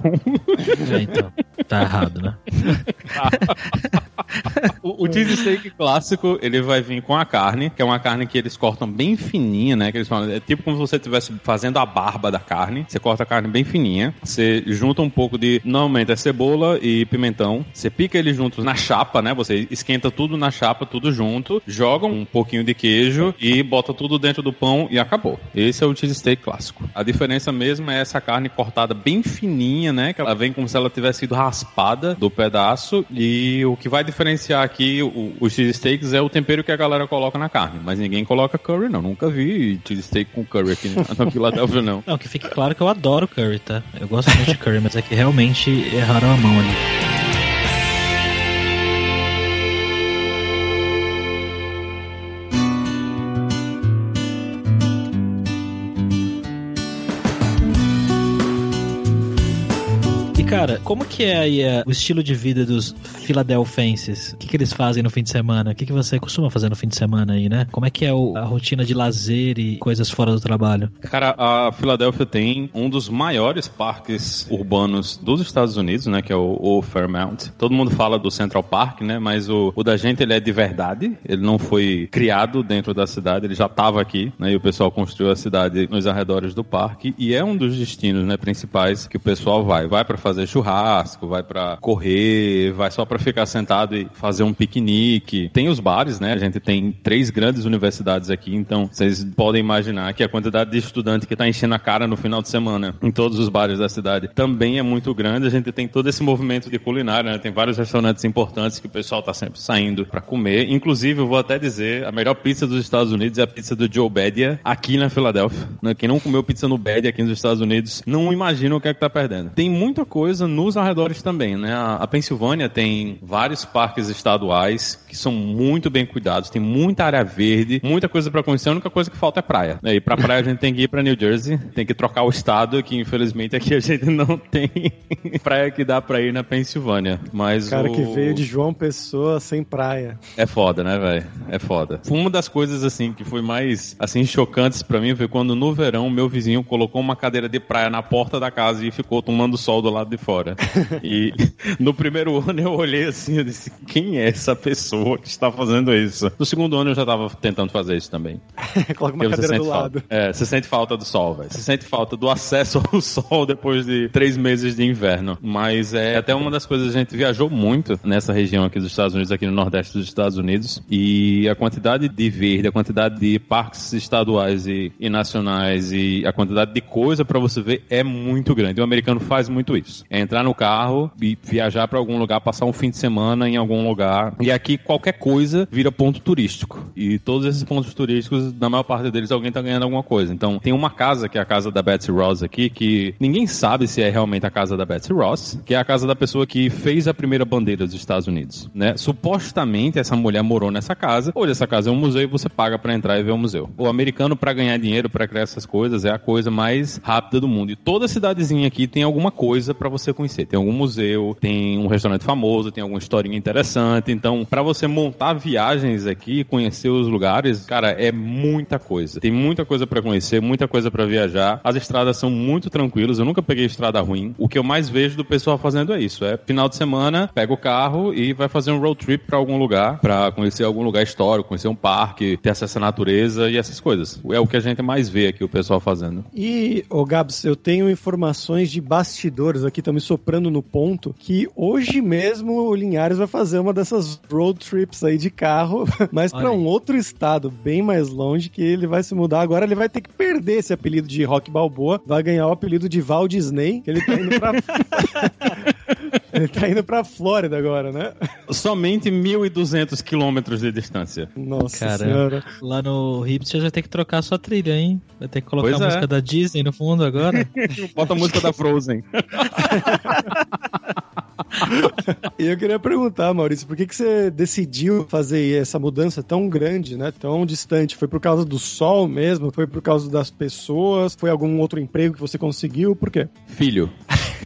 É, então. Tá errado, né? o, o cheese steak clássico, ele vai vir com a carne, que é uma carne que eles cortam bem fininha, né? Que eles falam, é tipo como se você estivesse fazendo a barba da carne. Você corta a carne bem fininha, você junta um pouco de, normalmente é cebola e pimentão. Você pica eles juntos na chapa, né? Você esquenta tudo na chapa, tudo junto, joga um pouquinho de queijo e bota tudo dentro do pão e acabou. Esse é o cheese steak clássico. A diferença mesmo é essa carne cortada bem fininha, né? Que ela vem como se ela tivesse sido raspada do pedaço e o que vai diferenciar aqui o, os cheesesteaks é o tempero que a galera coloca na carne, mas ninguém coloca curry não. Nunca vi cheesesteak com curry aqui na Filadélfia não. Não, que fique claro que eu adoro curry, tá? Eu gosto muito de curry, mas é que realmente erraram a mão ali. Cara, como que é aí a, o estilo de vida dos filadelfenses? O que, que eles fazem no fim de semana? O que, que você costuma fazer no fim de semana aí, né? Como é que é o, a rotina de lazer e coisas fora do trabalho? Cara, a Filadélfia tem um dos maiores parques urbanos dos Estados Unidos, né? Que é o, o Fairmount. Todo mundo fala do Central Park, né? Mas o, o da gente, ele é de verdade. Ele não foi criado dentro da cidade, ele já estava aqui, né? E o pessoal construiu a cidade nos arredores do parque. E é um dos destinos, né? Principais que o pessoal vai. Vai para fazer churrasco, vai para correr, vai só para ficar sentado e fazer um piquenique. Tem os bares, né? A gente tem três grandes universidades aqui, então vocês podem imaginar que a quantidade de estudante que tá enchendo a cara no final de semana em todos os bares da cidade também é muito grande. A gente tem todo esse movimento de culinária, né? Tem vários restaurantes importantes que o pessoal tá sempre saindo para comer. Inclusive, eu vou até dizer, a melhor pizza dos Estados Unidos é a pizza do Joe Bedia aqui na Filadélfia. Né? Quem não comeu pizza no Bedia aqui nos Estados Unidos não imagina o que é que tá perdendo. Tem muita coisa coisa nos arredores também, né? A, Pensilvânia tem vários parques estaduais que são muito bem cuidados, tem muita área verde, muita coisa para conhecer, a única coisa que falta é praia. Né? E pra praia a gente tem que ir pra New Jersey, tem que trocar o estado, que infelizmente aqui a gente não tem praia que dá pra ir na Pensilvânia. Mas Cara o... que veio de João Pessoa sem praia. É foda, né, velho? É foda. Uma das coisas, assim, que foi mais, assim, chocantes pra mim foi quando no verão meu vizinho colocou uma cadeira de praia na porta da casa e ficou tomando sol do lado de fora. E no primeiro ano eu olhei assim, eu disse, quem é essa pessoa que está fazendo isso? No segundo ano eu já tava tentando fazer isso também. Coloca uma cadeira do sente lado. falta. É, você sente falta do sol, velho. Você sente falta do acesso ao sol depois de três meses de inverno. Mas é até uma das coisas, a gente viajou muito nessa região aqui dos Estados Unidos, aqui no Nordeste dos Estados Unidos. E a quantidade de verde, a quantidade de parques estaduais e, e nacionais e a quantidade de coisa pra você ver é muito grande. O americano faz muito isso. É entrar no carro e viajar pra algum lugar, passar um fim de semana em algum lugar. E aqui qualquer coisa vira ponto turístico. E todos esses pontos turísticos, na maior parte deles, alguém tá ganhando alguma coisa. Então, tem uma casa, que é a casa da Betsy Ross aqui, que ninguém sabe se é realmente a casa da Betsy Ross, que é a casa da pessoa que fez a primeira bandeira dos Estados Unidos, né? Supostamente, essa mulher morou nessa casa. Hoje, essa casa é um museu e você paga pra entrar e ver o museu. O americano, pra ganhar dinheiro, pra criar essas coisas, é a coisa mais rápida do mundo. E toda cidadezinha aqui tem alguma coisa pra você conhecer. Tem algum museu, tem um restaurante famoso, tem alguma historinha interessante. Então, pra você montar viagens aqui, conhecer os lugares, cara, é muita coisa. Tem muita coisa pra conhecer, muita coisa pra viajar. As estradas são muito tranquilas. Eu nunca peguei estrada ruim. O que eu mais vejo do pessoal fazendo é isso. É final de semana, pega o carro e vai fazer um road trip pra algum lugar, pra conhecer algum lugar histórico, conhecer um parque, ter acesso à natureza e essas coisas. É o que a gente mais vê aqui o pessoal fazendo. E, ô Gabs, eu tenho informações de bastidores aqui, estão me soprando no ponto, que hoje mesmo o Linhares vai fazer uma dessas road trips aí de carro, mas para um outro estado bem mais longe, que ele vai se mudar. Agora ele vai ter que perder esse apelido de Rock Balboa, vai ganhar o apelido de Val Disney, que ele tá indo pra... ele tá indo pra Flórida agora, né? Somente 1.200 quilômetros de distância. Nossa Caramba. senhora. Lá no Hipster já tem que trocar a sua trilha, hein? Vai ter que colocar Pois a é. música da Disney no fundo agora. Bota a música da Frozen. E eu queria perguntar, Maurício, por que, que você decidiu fazer essa mudança tão grande, né? Tão distante? Foi por causa do sol mesmo? Foi por causa das pessoas? Foi algum outro emprego que você conseguiu? Por quê? Filho.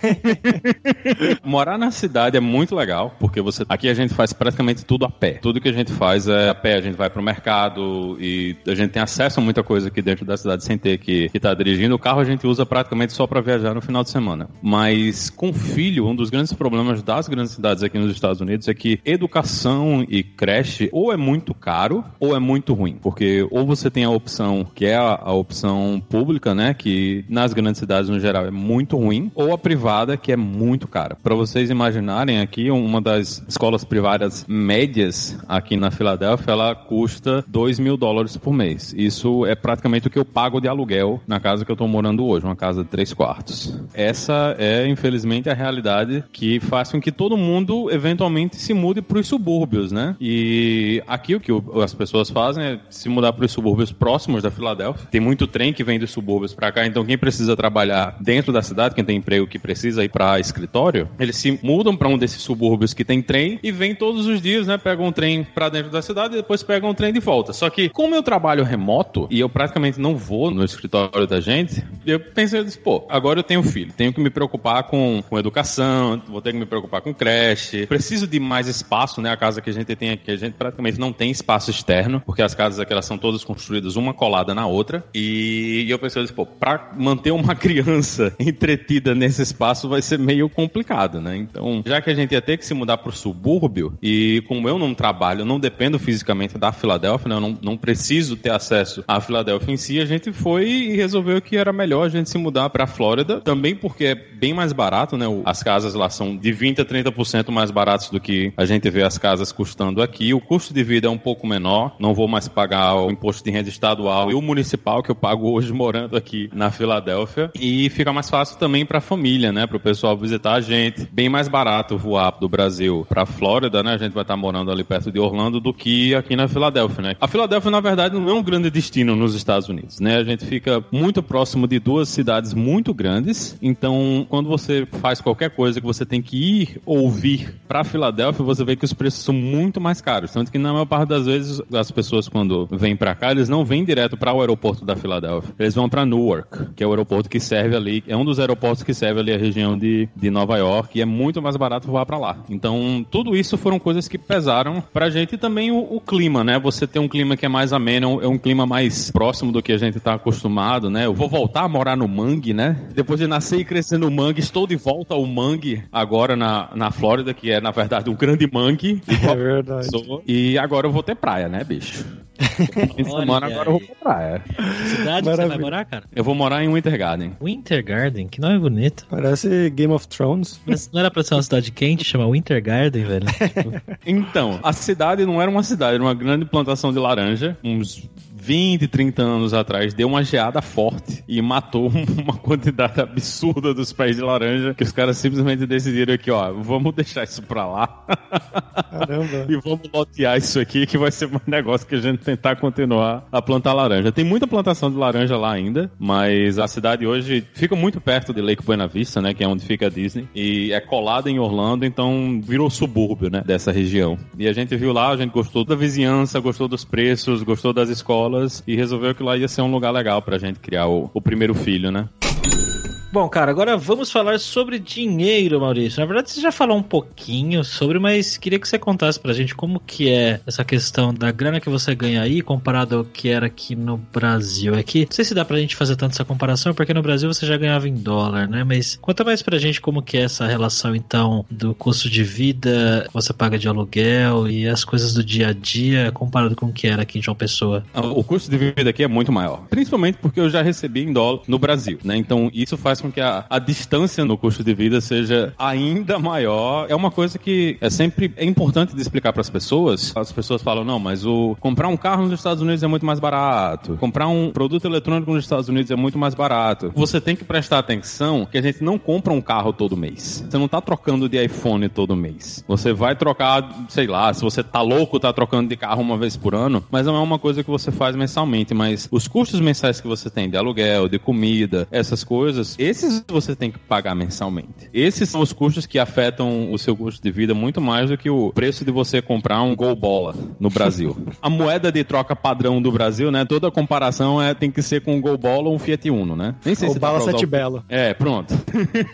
Morar na cidade é muito legal, porque você aqui a gente faz praticamente tudo a pé. Tudo que a gente faz é a pé, a gente vai pro mercado e a gente tem acesso a muita coisa aqui dentro da cidade sem ter que estar dirigindo. O carro a gente usa praticamente só para viajar no final de semana. Mas com filho, um dos grandes problemas das grandes cidades aqui nos Estados Unidos é que educação e creche ou é muito caro ou é muito ruim, porque ou você tem a opção que é a, a opção pública, né, que nas grandes cidades no geral é muito ruim, ou a privada que é muito cara. Para vocês imaginarem aqui, uma das escolas privadas médias aqui na Filadélfia, ela custa 2 mil dólares por mês. Isso é praticamente o que eu pago de aluguel na casa que eu tô morando hoje, uma casa de três quartos. Essa é, infelizmente, a realidade que faz com que todo mundo eventualmente se mude para os subúrbios, né? E aqui o que as pessoas fazem é se mudar para os subúrbios próximos da Filadélfia. Tem muito trem que vem dos subúrbios para cá, então quem precisa trabalhar dentro da cidade, quem tem emprego que precisa ir para escritório, eles se mudam para um desses subúrbios que tem trem e vêm todos os dias, né? Pegam um trem para dentro da cidade e depois pegam um trem de volta. Só que como eu trabalho remoto e eu praticamente não vou no escritório da gente, eu pensei, eu disse, pô, agora eu tenho filho, tenho que me preocupar com, com educação, vou ter que me preocupar com creche, preciso de mais espaço, né? A casa que a gente tem aqui, a gente praticamente não tem espaço externo, porque as casas aqui elas são todas construídas uma colada na outra. E eu pensei, eu disse, pô, pra manter uma criança entretida nesse espaço vai ser meio complicado, né? Então, já que a gente ia ter que se mudar pro subúrbio, e como eu não trabalho, não dependo fisicamente da Filadélfia, né? Eu não, não preciso ter acesso à Filadélfia em si, a gente foi e resolveu que era melhor a gente se mudar pra Flórida, também porque é bem mais barato, né? O- As casas lá são de 20 a 30% mais baratas do que a gente vê as casas custando aqui. O custo de vida é um pouco menor, não vou mais pagar o imposto de renda estadual e o municipal que eu pago hoje morando aqui na Filadélfia. E fica mais fácil também pra família, né, pro pessoal visitar a gente. Bem mais barato voar do Brasil pra Flórida, né? A gente vai estar morando ali perto de Orlando do que aqui na Filadélfia, né? A Filadélfia, na verdade, não é um grande destino nos Estados Unidos, né? A gente fica muito próximo de duas cidades muito grandes. Então, quando você faz qualquer coisa que você tem que ir ou vir pra Filadélfia, você vê que os preços são muito mais caros. Tanto que na maior parte das vezes as pessoas quando vêm para cá, eles não vêm direto para o aeroporto da Filadélfia. Eles vão para Newark, que é o aeroporto que serve ali, é um dos aeroportos que serve ali a região de, de Nova York e é muito mais barato voar para lá. Então, tudo isso foram coisas que pesaram pra gente e também o, o, clima, né? Você tem um clima que é mais ameno, é um clima mais próximo do que a gente tá acostumado, né? Eu vou voltar a morar no Mangue, né? Depois de nascer e crescer no Mangue, estou de volta ao Mangue agora na, na Flórida, que é na verdade um grande Mangue. É verdade. E agora eu vou ter praia, né, bicho? Semana agora eu vou pra praia. Cidade que você vai morar, cara? Eu vou morar em Winter Garden. Winter Garden? Que nome bonito. Parece Game of Thrones. Mas não era pra ser uma cidade quente, chama Winter Garden, velho? então, a cidade não era uma cidade, era uma grande plantação de laranja, uns 20, 30 anos atrás, deu uma geada forte e matou uma quantidade absurda dos pés de laranja que os caras simplesmente decidiram aqui, ó, vamos deixar isso pra lá. Caramba. e vamos lotear isso aqui que vai ser um negócio que a gente tentar continuar a plantar laranja. Tem muita plantação de laranja lá ainda, mas a cidade hoje fica muito perto de Lake Buena Vista, né, que é onde fica a Disney, e é colada em Orlando, então virou subúrbio, né, dessa região. E a gente viu lá, a gente gostou da vizinhança, gostou dos preços, gostou das escolas, e resolveu que lá ia ser um lugar legal pra gente criar o, o primeiro filho, né? Bom, cara, agora vamos falar sobre dinheiro, Maurício. Na verdade, você já falou um pouquinho sobre, mas queria que você contasse pra gente como que é essa questão da grana que você ganha aí comparado ao que era aqui no Brasil. É não sei se dá pra gente fazer tanto essa comparação, porque no Brasil você já ganhava em dólar, né? Mas conta mais pra gente como que é essa relação, então, do custo de vida que você paga de aluguel e as coisas do dia a dia comparado com o que era aqui em João Pessoa. O custo de vida aqui é muito maior, principalmente porque eu já recebi em dólar no Brasil, né? Então, isso faz que a, a distância no custo de vida seja ainda maior. É uma coisa que é sempre é importante de explicar para as pessoas. As pessoas falam, não, mas o comprar um carro nos Estados Unidos é muito mais barato. Comprar um produto eletrônico nos Estados Unidos é muito mais barato. Você tem que prestar atenção que a gente não compra um carro todo mês. Você não tá trocando de iPhone todo mês. Você vai trocar, sei lá, se você tá louco, tá trocando de carro uma vez por ano, mas não é uma coisa que você faz mensalmente, mas os custos mensais que você tem de aluguel, de comida, essas coisas, esses você tem que pagar mensalmente. Esses são os custos que afetam o seu custo de vida muito mais do que o preço de você comprar um Gol Bola no Brasil. a moeda de troca padrão do Brasil, né? Toda comparação é, tem que ser com um Gol Bola ou um Fiat Uno, né? Nem sei ou se Bala Sete o... Belo. É, pronto.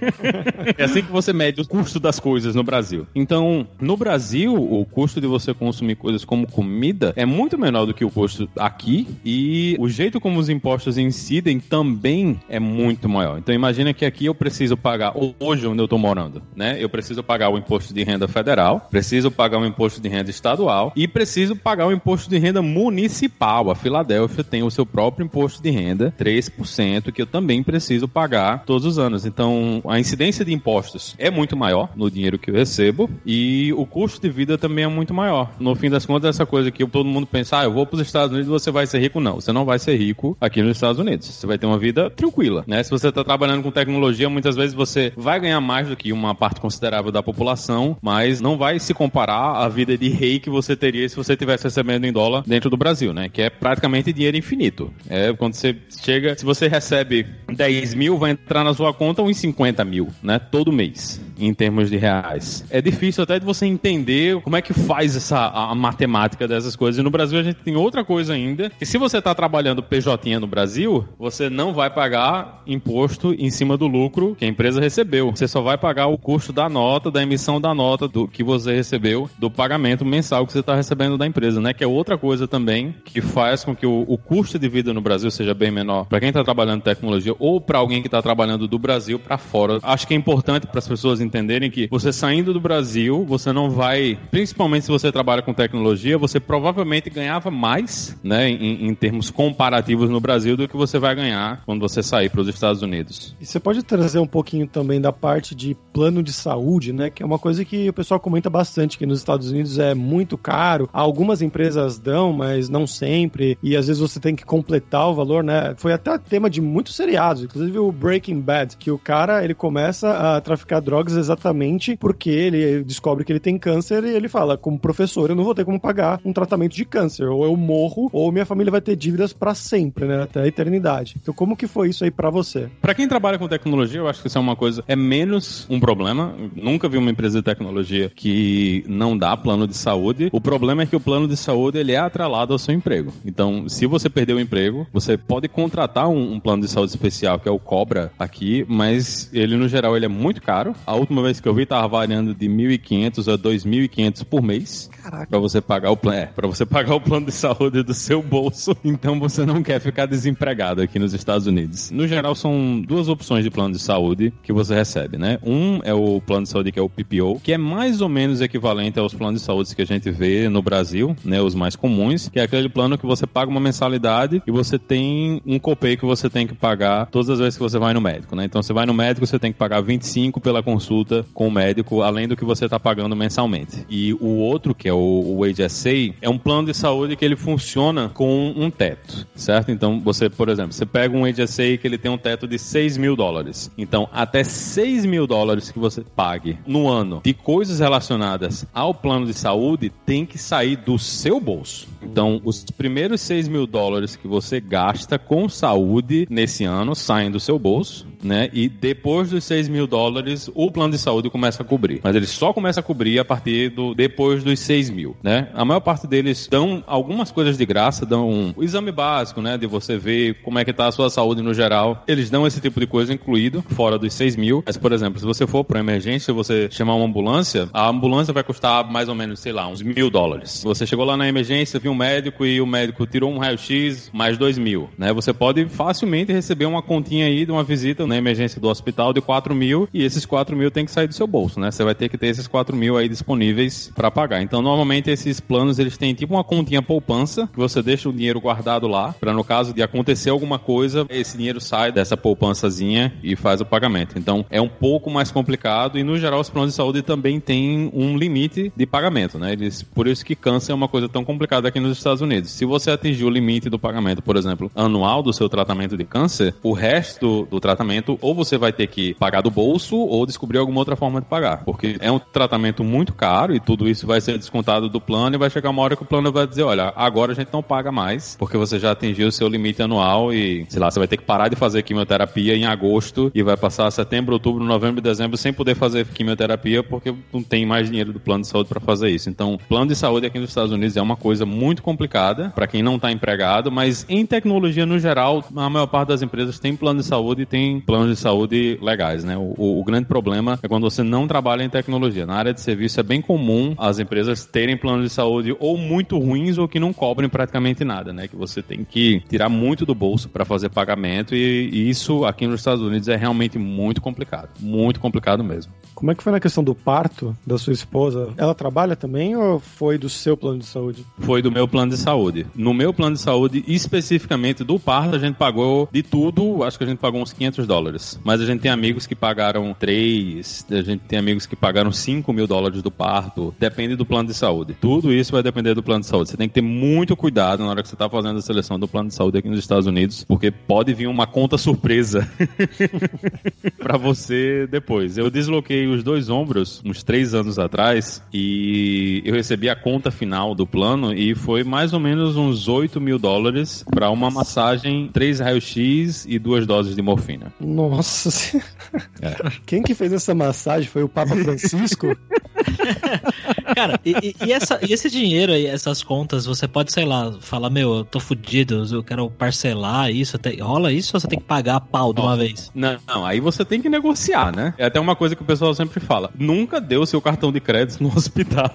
é assim que você mede o custo das coisas no Brasil. Então, no Brasil, o custo de você consumir coisas como comida é muito menor do que o custo aqui e o jeito como os impostos incidem também é muito maior. Então, imagina que aqui eu preciso pagar, hoje onde eu estou morando, né? Eu preciso pagar o imposto de renda federal, preciso pagar o imposto de renda estadual e preciso pagar o imposto de renda municipal. A Filadélfia tem o seu próprio imposto de renda, 3%, que eu também preciso pagar todos os anos. Então, a incidência de impostos é muito maior no dinheiro que eu recebo e o custo de vida também é muito maior. No fim das contas, essa coisa que todo mundo pensa, ah, eu vou para os Estados Unidos, você vai ser rico. Não, você não vai ser rico aqui nos Estados Unidos. Você vai ter uma vida tranquila, né? Se você está trabalhando com tecnologia tecnologia, muitas vezes você vai ganhar mais do que uma parte considerável da população, mas não vai se comparar à vida de rei que você teria se você tivesse recebendo em dólar dentro do Brasil, né? Que é praticamente dinheiro infinito. É quando você chega, se você recebe 10 mil, vai entrar na sua conta uns 50 mil, né? Todo mês, em termos de reais. É difícil até de você entender como é que faz essa a matemática dessas coisas. E no Brasil a gente tem outra coisa ainda, que se você está trabalhando PJ no Brasil, você não vai pagar imposto em cima do lucro que a empresa recebeu. Você só vai pagar o custo da nota, da emissão da nota do que você recebeu, do pagamento mensal que você está recebendo da empresa, né? Que é outra coisa também que faz com que o, o custo de vida no Brasil seja bem menor para quem está trabalhando em tecnologia ou para alguém que está trabalhando do Brasil para fora. Acho que é importante para as pessoas entenderem que você saindo do Brasil, você não vai, principalmente se você trabalha com tecnologia, você provavelmente ganhava mais, né, em, em termos comparativos no Brasil do que você vai ganhar quando você sair para os Estados Unidos. E você pode trazer um pouquinho também da parte de plano de saúde, né? Que é uma coisa que o pessoal comenta bastante, que nos Estados Unidos é muito caro. Algumas empresas dão, mas não sempre. E às vezes você tem que completar o valor, né? Foi até tema de muitos seriados, inclusive o Breaking Bad, que o cara ele começa a traficar drogas exatamente porque ele descobre que ele tem câncer e ele fala, como professor, eu não vou ter como pagar um tratamento de câncer, ou eu morro, ou minha família vai ter dívidas para sempre, né? Até a eternidade. Então, como que foi isso aí para você? Para quem trabalha com tecnologia, eu acho que isso é uma coisa, é menos um problema. nunca vi uma empresa de tecnologia que não dá plano de saúde. O problema é que o plano de saúde ele é atrelado ao seu emprego. Então, se você perder o emprego, você pode contratar um, um plano de saúde especial que é o Cobra aqui, mas ele no geral ele é muito caro. A última vez que eu vi tava variando de 1.500 a 2.500 por mês. Caraca. Para você pagar o plano, é, para você pagar o plano de saúde do seu bolso. Então você não quer ficar desempregado aqui nos Estados Unidos. No geral são duas opções de plano de saúde que você recebe, né? Um é o plano de saúde que é o PPO, que é mais ou menos equivalente aos planos de saúde que a gente vê no Brasil, né, os mais comuns, que é aquele plano que você paga uma mensalidade e você tem um copay que você tem que pagar todas as vezes que você vai no médico, né? Então você vai no médico, você tem que pagar 25 pela consulta com o médico, além do que você está pagando mensalmente. E o outro, que é o, o HSA, é um plano de saúde que ele funciona com um teto, certo? Então você, por exemplo, você pega um HSA que ele tem um teto de 6 mil dólares. Então, até 6 mil dólares que você pague no ano de coisas relacionadas ao plano de saúde tem que sair do seu bolso. Então, os primeiros 6 mil dólares que você gasta com saúde nesse ano saem do seu bolso, né? E depois dos 6 mil dólares, o plano de saúde começa a cobrir. Mas ele só começa a cobrir a partir do depois dos 6 mil, né? A maior parte deles dão algumas coisas de graça, dão um, exame básico, né? De você ver como é que tá a sua saúde no geral. Eles dão esse tipo de coisa incluído, fora dos 6 mil. Mas, por exemplo, se você for para emergência, você chamar uma ambulância, a ambulância vai custar mais ou menos, sei lá, uns mil dólares. Você chegou lá na emergência, viu um médico e o médico tirou um raio-x, mais dois mil, né? Você pode facilmente receber uma continha aí de uma visita na emergência do hospital de 4 mil e esses 4 mil tem que sair do seu bolso, né? Você vai ter que ter esses 4 mil aí disponíveis para pagar. Então, normalmente esses planos eles têm tipo uma continha poupança que você deixa o dinheiro guardado lá para no caso de acontecer alguma coisa, esse dinheiro sai dessa poupançazinha e faz o pagamento. Então, é um pouco mais complicado e no geral os planos de saúde também têm um limite de pagamento, né? Eles, por isso que câncer é uma coisa tão complicada aqui nos Estados Unidos. Se você atingir o limite do pagamento, por exemplo, anual do seu tratamento de câncer, o resto do tratamento ou você vai ter que pagar do bolso ou descobrir alguma outra forma de pagar, porque é um tratamento muito caro e tudo isso vai ser descontado do plano e vai chegar uma hora que o plano vai dizer, olha, agora a gente não paga mais, porque você já atingiu o seu limite anual e, sei lá, você vai ter que parar de fazer quimioterapia em agosto e vai passar setembro, outubro, novembro e dezembro sem poder fazer quimioterapia porque não tem mais dinheiro do plano de saúde para fazer isso. Então, plano de saúde aqui nos Estados Unidos é uma coisa muito complicada para quem não está empregado, mas em tecnologia no geral, a maior parte das empresas tem plano de saúde e tem planos de saúde legais, né? O, o, o grande problema é quando você não trabalha em tecnologia. Na área de serviço é bem comum as empresas terem planos de saúde ou muito ruins ou que não cobrem praticamente nada, né? Que você tem que tirar muito do bolso para fazer pagamento e, e isso aqui nos Estados Unidos é realmente muito complicado, muito complicado mesmo. Como é que foi na questão do parto da sua esposa? Ela trabalha também ou foi do seu plano de saúde? Foi do meu plano de saúde. No meu plano de saúde, especificamente do parto, a gente pagou de tudo, acho que a gente pagou uns 500 dólares. Mas a gente tem amigos que pagaram 3, a gente tem amigos que pagaram 5 mil dólares do parto. Depende do plano de saúde. Tudo isso vai depender do plano de saúde. Você tem que ter muito cuidado na hora que você está fazendo a seleção do plano de saúde aqui nos Estados Unidos, porque pode vir uma conta surpresa para você depois. Eu desloquei os dois ombros uns três anos atrás e eu recebi a conta final do plano e foi mais ou menos uns 8 mil dólares para uma massagem, três raio-x e duas doses de morfina. Nossa é. Quem que fez essa massagem foi o Papa Francisco? Cara, e, e, essa, e esse dinheiro aí, essas contas, você pode, sei lá, falar, meu, eu tô fudido, eu quero parcelar isso. Até, rola isso ou você tem que pagar a pau de uma vez? Não, não, aí você tem que negociar, né? É até uma coisa que o pessoal sempre fala. Nunca o seu cartão de crédito no hospital.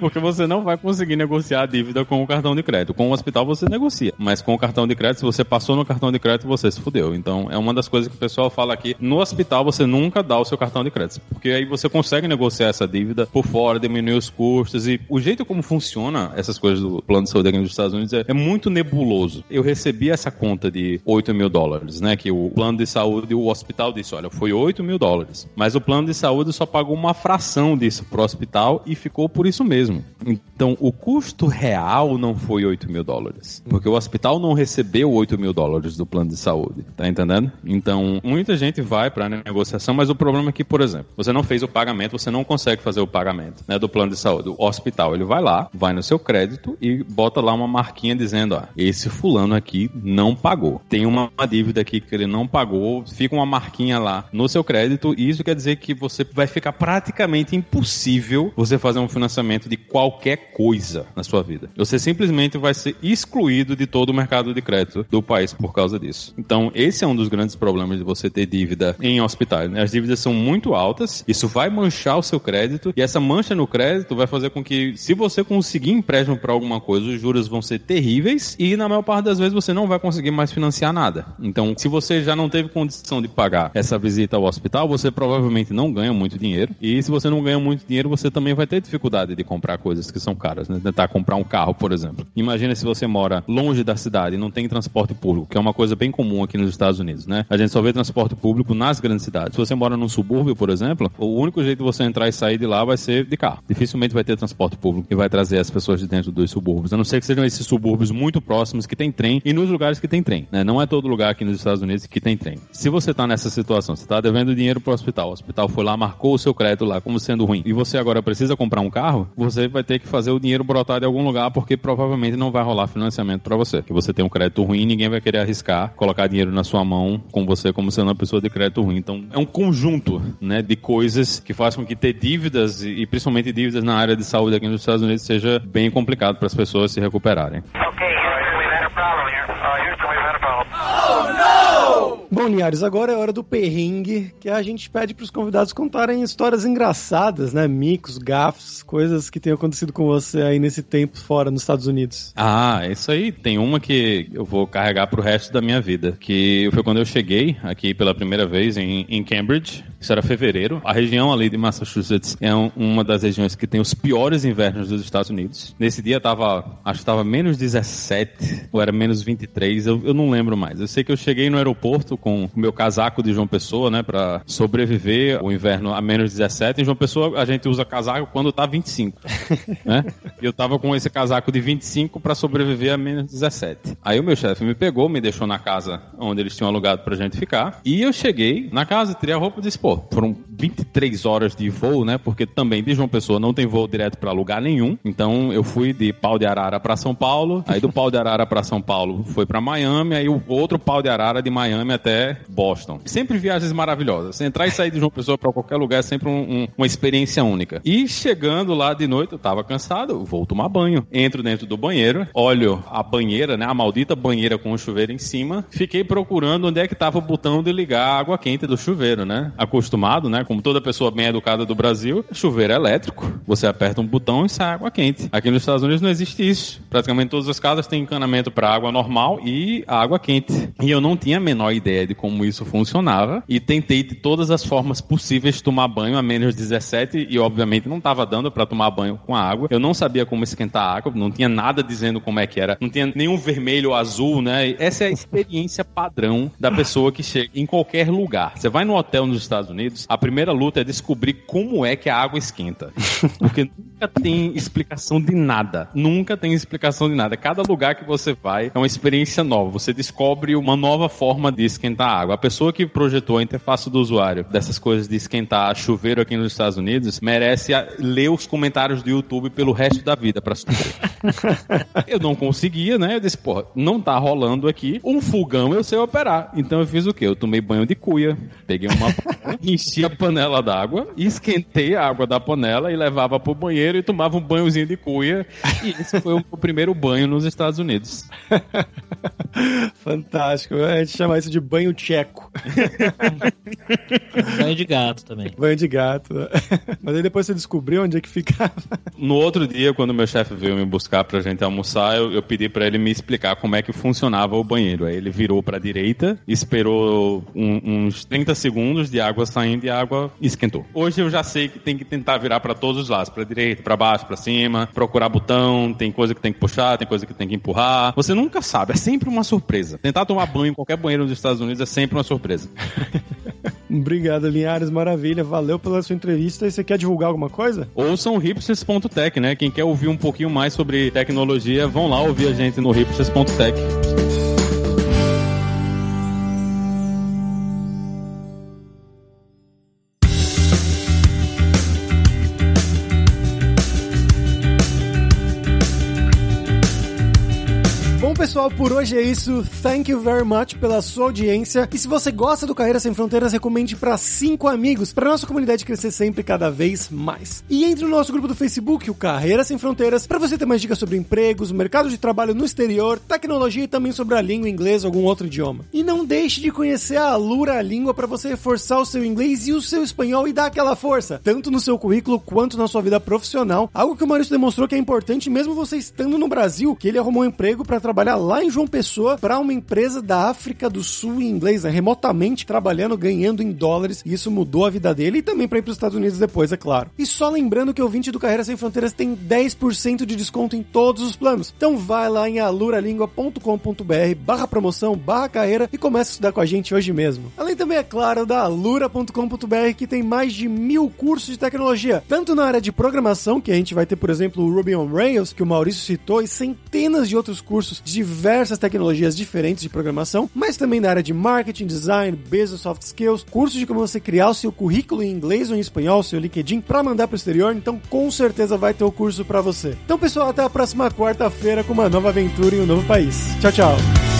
Porque você não vai conseguir negociar a dívida com o cartão de crédito. Com o hospital você negocia, mas com o cartão de crédito, se você passou no cartão de crédito, você se fudeu. Então é uma das coisas que o pessoal fala aqui. No hospital você nunca dá o seu cartão de crédito, porque aí você consegue negociar essa dívida por fora, diminuir os custos e o jeito como funciona essas coisas do plano de saúde aqui nos Estados Unidos é, é muito nebuloso. Eu recebi essa conta de 8 mil dólares, né? Que o plano de saúde, o hospital disse, olha, foi 8 mil dólares. Mas o plano de saúde só pagou uma fração disso pro hospital e ficou por isso mesmo. Então, o custo real não foi 8 mil dólares. Porque o hospital não recebeu 8 mil dólares do plano de saúde. Tá entendendo? Então, muita gente vai pra negociação, mas o problema é que, por exemplo, você não fez o pagamento, você não consegue fazer o pagamento né, do plano de saúde. O hospital, ele vai lá, vai no seu crédito e bota lá uma marquinha dizendo, ó, esse fulano aqui não pagou. Tem uma dívida aqui que ele não pagou, fica uma marquinha lá no seu crédito e isso quer dizer que você vai ficar praticamente impossível você fazer um financiamento de qualquer coisa na sua vida. Você simplesmente vai ser excluído de todo o mercado de crédito do país por causa disso. Então, esse é um dos grandes problemas de você ter dívida em hospitais. Né? As dívidas são muito altas, isso vai manchar o seu crédito e essa mancha no crédito vai fazer com que, se você conseguir empréstimo para alguma coisa, os juros vão ser terríveis e na maior parte das vezes você não vai conseguir mais financiar nada. Então, se você já não teve condição de pagar essa visita ao hospital, você provavelmente não ganha muito dinheiro e se você não ganha muito dinheiro, você também vai ter dificuldade de comprar coisas que são caras, né? Tentar comprar um carro, por exemplo. Imagina se você mora longe da cidade e não tem transporte público, que é uma coisa bem comum aqui nos Estados Unidos, né? A gente só vê transporte público nas grandes cidades. Se você mora num subúrbio, por exemplo, o único jeito de você entrar e sair de lá vai ser de carro. Dificilmente vai ter transporte público que vai trazer as pessoas de dentro dos subúrbios. A não ser que sejam esses subúrbios muito próximos que tem trem e nos lugares que tem trem, né? Não é todo lugar aqui nos Estados Unidos que tem trem. Se você tá nessa situação, você tá devendo dinheiro pro hospital, o hospital foi lá, marcou o seu crédito lá como sendo ruim, e você agora precisa comprar um carro, você vai ter que fazer o dinheiro brotar de algum lugar porque provavelmente não vai rolar financiamento para você. Que você tem um crédito ruim, ninguém vai querer arriscar colocar dinheiro na sua mão com você como sendo uma pessoa de crédito ruim. Então, é um conjunto, né, de coisas que faz com que ter dívidas e principalmente dívidas na área de saúde aqui nos Estados Unidos seja bem complicado para as pessoas se recuperarem. Okay, Bom, Niares, agora é hora do perrengue, que a gente pede pros convidados contarem histórias engraçadas, né? Micos, gafos, coisas que tenham acontecido com você aí nesse tempo fora nos Estados Unidos. Ah, isso aí. Tem uma que eu vou carregar pro resto da minha vida. Que foi quando eu cheguei aqui pela primeira vez em, em Cambridge. Isso era fevereiro. A região ali de Massachusetts é um- uma das regiões que tem os piores invernos dos Estados Unidos. Nesse dia tava, acho que tava menos 17, ou era menos 23, eu, eu não lembro mais. Eu sei que eu cheguei no aeroporto com o meu casaco de João Pessoa, né, pra sobreviver o inverno a menos 17. Em João Pessoa a gente usa casaco quando tá 25, né? E eu tava com esse casaco de 25 pra sobreviver a menos 17. Aí o meu chefe me pegou, me deixou na casa onde eles tinham alugado pra gente ficar. E eu cheguei na casa, tirei a roupa e disse, pô, foram 23 horas de voo, né? Porque também de João Pessoa não tem voo direto pra lugar nenhum. Então eu fui de Pau de Arara pra São Paulo. Aí do Pau de Arara pra São Paulo foi pra Miami. Aí o outro Pau de Arara de Miami até Boston. Sempre viagens maravilhosas. Entrar e sair de João Pessoa pra qualquer lugar é sempre um- um- uma experiência única. E chegando lá de noite, eu tava cansado, vou tomar banho. Entro dentro do banheiro, olho a banheira, né? A maldita banheira com o chuveiro em cima. Fiquei procurando onde é que tava o botão de ligar a água quente do chuveiro, né? Acostumado, né? Como toda pessoa bem educada do Brasil, chuveiro é elétrico. Você aperta um botão e sai água quente. Aqui nos Estados Unidos não existe isso. Praticamente todas as casas têm encanamento para água normal e água quente. E eu não tinha a menor ideia de como isso funcionava e tentei de todas as formas possíveis tomar banho a menos 17 e obviamente não estava dando para tomar banho com a água. Eu não sabia como esquentar a água, não tinha nada dizendo como é que era. Não tinha nenhum vermelho ou azul, né? Essa é a experiência padrão da pessoa que chega em qualquer lugar. Você vai no hotel nos Estados Unidos, a primeira luta é descobrir como é que a água esquenta. Porque nunca tem explicação de nada. Nunca tem explicação de nada. Cada lugar que você vai é uma experiência nova. Você descobre uma nova forma de esquentar a água. A pessoa que projetou a interface do usuário dessas coisas de esquentar chuveiro aqui nos Estados Unidos merece ler os comentários do YouTube pelo resto da vida pra sofrer. eu não conseguia, né? Eu disse, porra, não tá rolando aqui. Um fogão eu sei operar. Então eu fiz o quê? Eu tomei banho de cuia, peguei uma panela, enchi a panela d'água, esquentei a água da panela e levava pro banheiro e tomava um banhozinho de cuia. E esse foi o meu primeiro banho nos Estados Unidos. Fantástico. A gente chama isso de banho tcheco. Banho de gato também. Banho de gato. Mas aí depois você descobriu onde é que ficava. No outro dia, quando meu chefe veio me buscar pra gente almoçar, eu, eu pedi pra ele me explicar como é que funcionava o banheiro. Aí ele virou pra direita, esperou um- uns 30 segundos de água saindo e a água esquentou. Hoje eu já sei que tem que tentar virar pra todos os lados, pra direita, pra baixo, pra cima, procurar botão, tem coisa que tem que puxar, tem coisa que tem que empurrar. Você nunca sabe, é sempre uma surpresa. Tentar tomar banho em qualquer banheiro nos Estados Unidos é sempre uma surpresa. Obrigado, Linhares. Maravilha. Valeu pela sua entrevista. E você quer divulgar alguma coisa? Ouçam hipsters.tech, né? Quem quer ouvir um pouquinho mais sobre tecnologia, vão lá ouvir a gente no hipsters.tech. pessoal, por hoje é isso. Thank you very much pela sua audiência. E se você gosta do Carreira Sem Fronteiras, recomende para cinco amigos, para nossa comunidade crescer sempre cada vez mais. E entre no nosso grupo do Facebook, o Carreira Sem Fronteiras, para você ter mais dicas sobre empregos, mercado de trabalho no exterior, tecnologia e também sobre a língua inglesa ou algum outro idioma. E não deixe de conhecer a Alura Língua para você reforçar o seu inglês e o seu espanhol e dar aquela força, tanto no seu currículo quanto na sua vida profissional. Algo que o Maurício demonstrou que é importante mesmo você estando no Brasil, que ele arrumou um emprego para trabalhar lá em João Pessoa para uma empresa da África do Sul em inglês, né, remotamente trabalhando, ganhando em dólares. E isso mudou a vida dele e também para ir para os Estados Unidos depois, é claro. E só lembrando que o 20 do Carreira Sem Fronteiras tem 10% de desconto em todos os planos. Então vai lá em aluralingua.com.br barra promoção, barra carreira e começa a estudar com a gente hoje mesmo. Além também, é claro, da alura.com.br que tem mais de mil cursos de tecnologia, tanto na área de programação, que a gente vai ter, por exemplo, o Ruby on Rails, que o Maurício citou, e centenas de outros cursos de diversas tecnologias diferentes de programação, mas também na área de marketing, design, business, soft skills, cursos de como você criar o seu currículo em inglês ou em espanhol, seu LinkedIn, para mandar para o exterior, então com certeza vai ter o curso para você. Então, pessoal, até a próxima quarta-feira com uma nova aventura em um novo país. Tchau, tchau.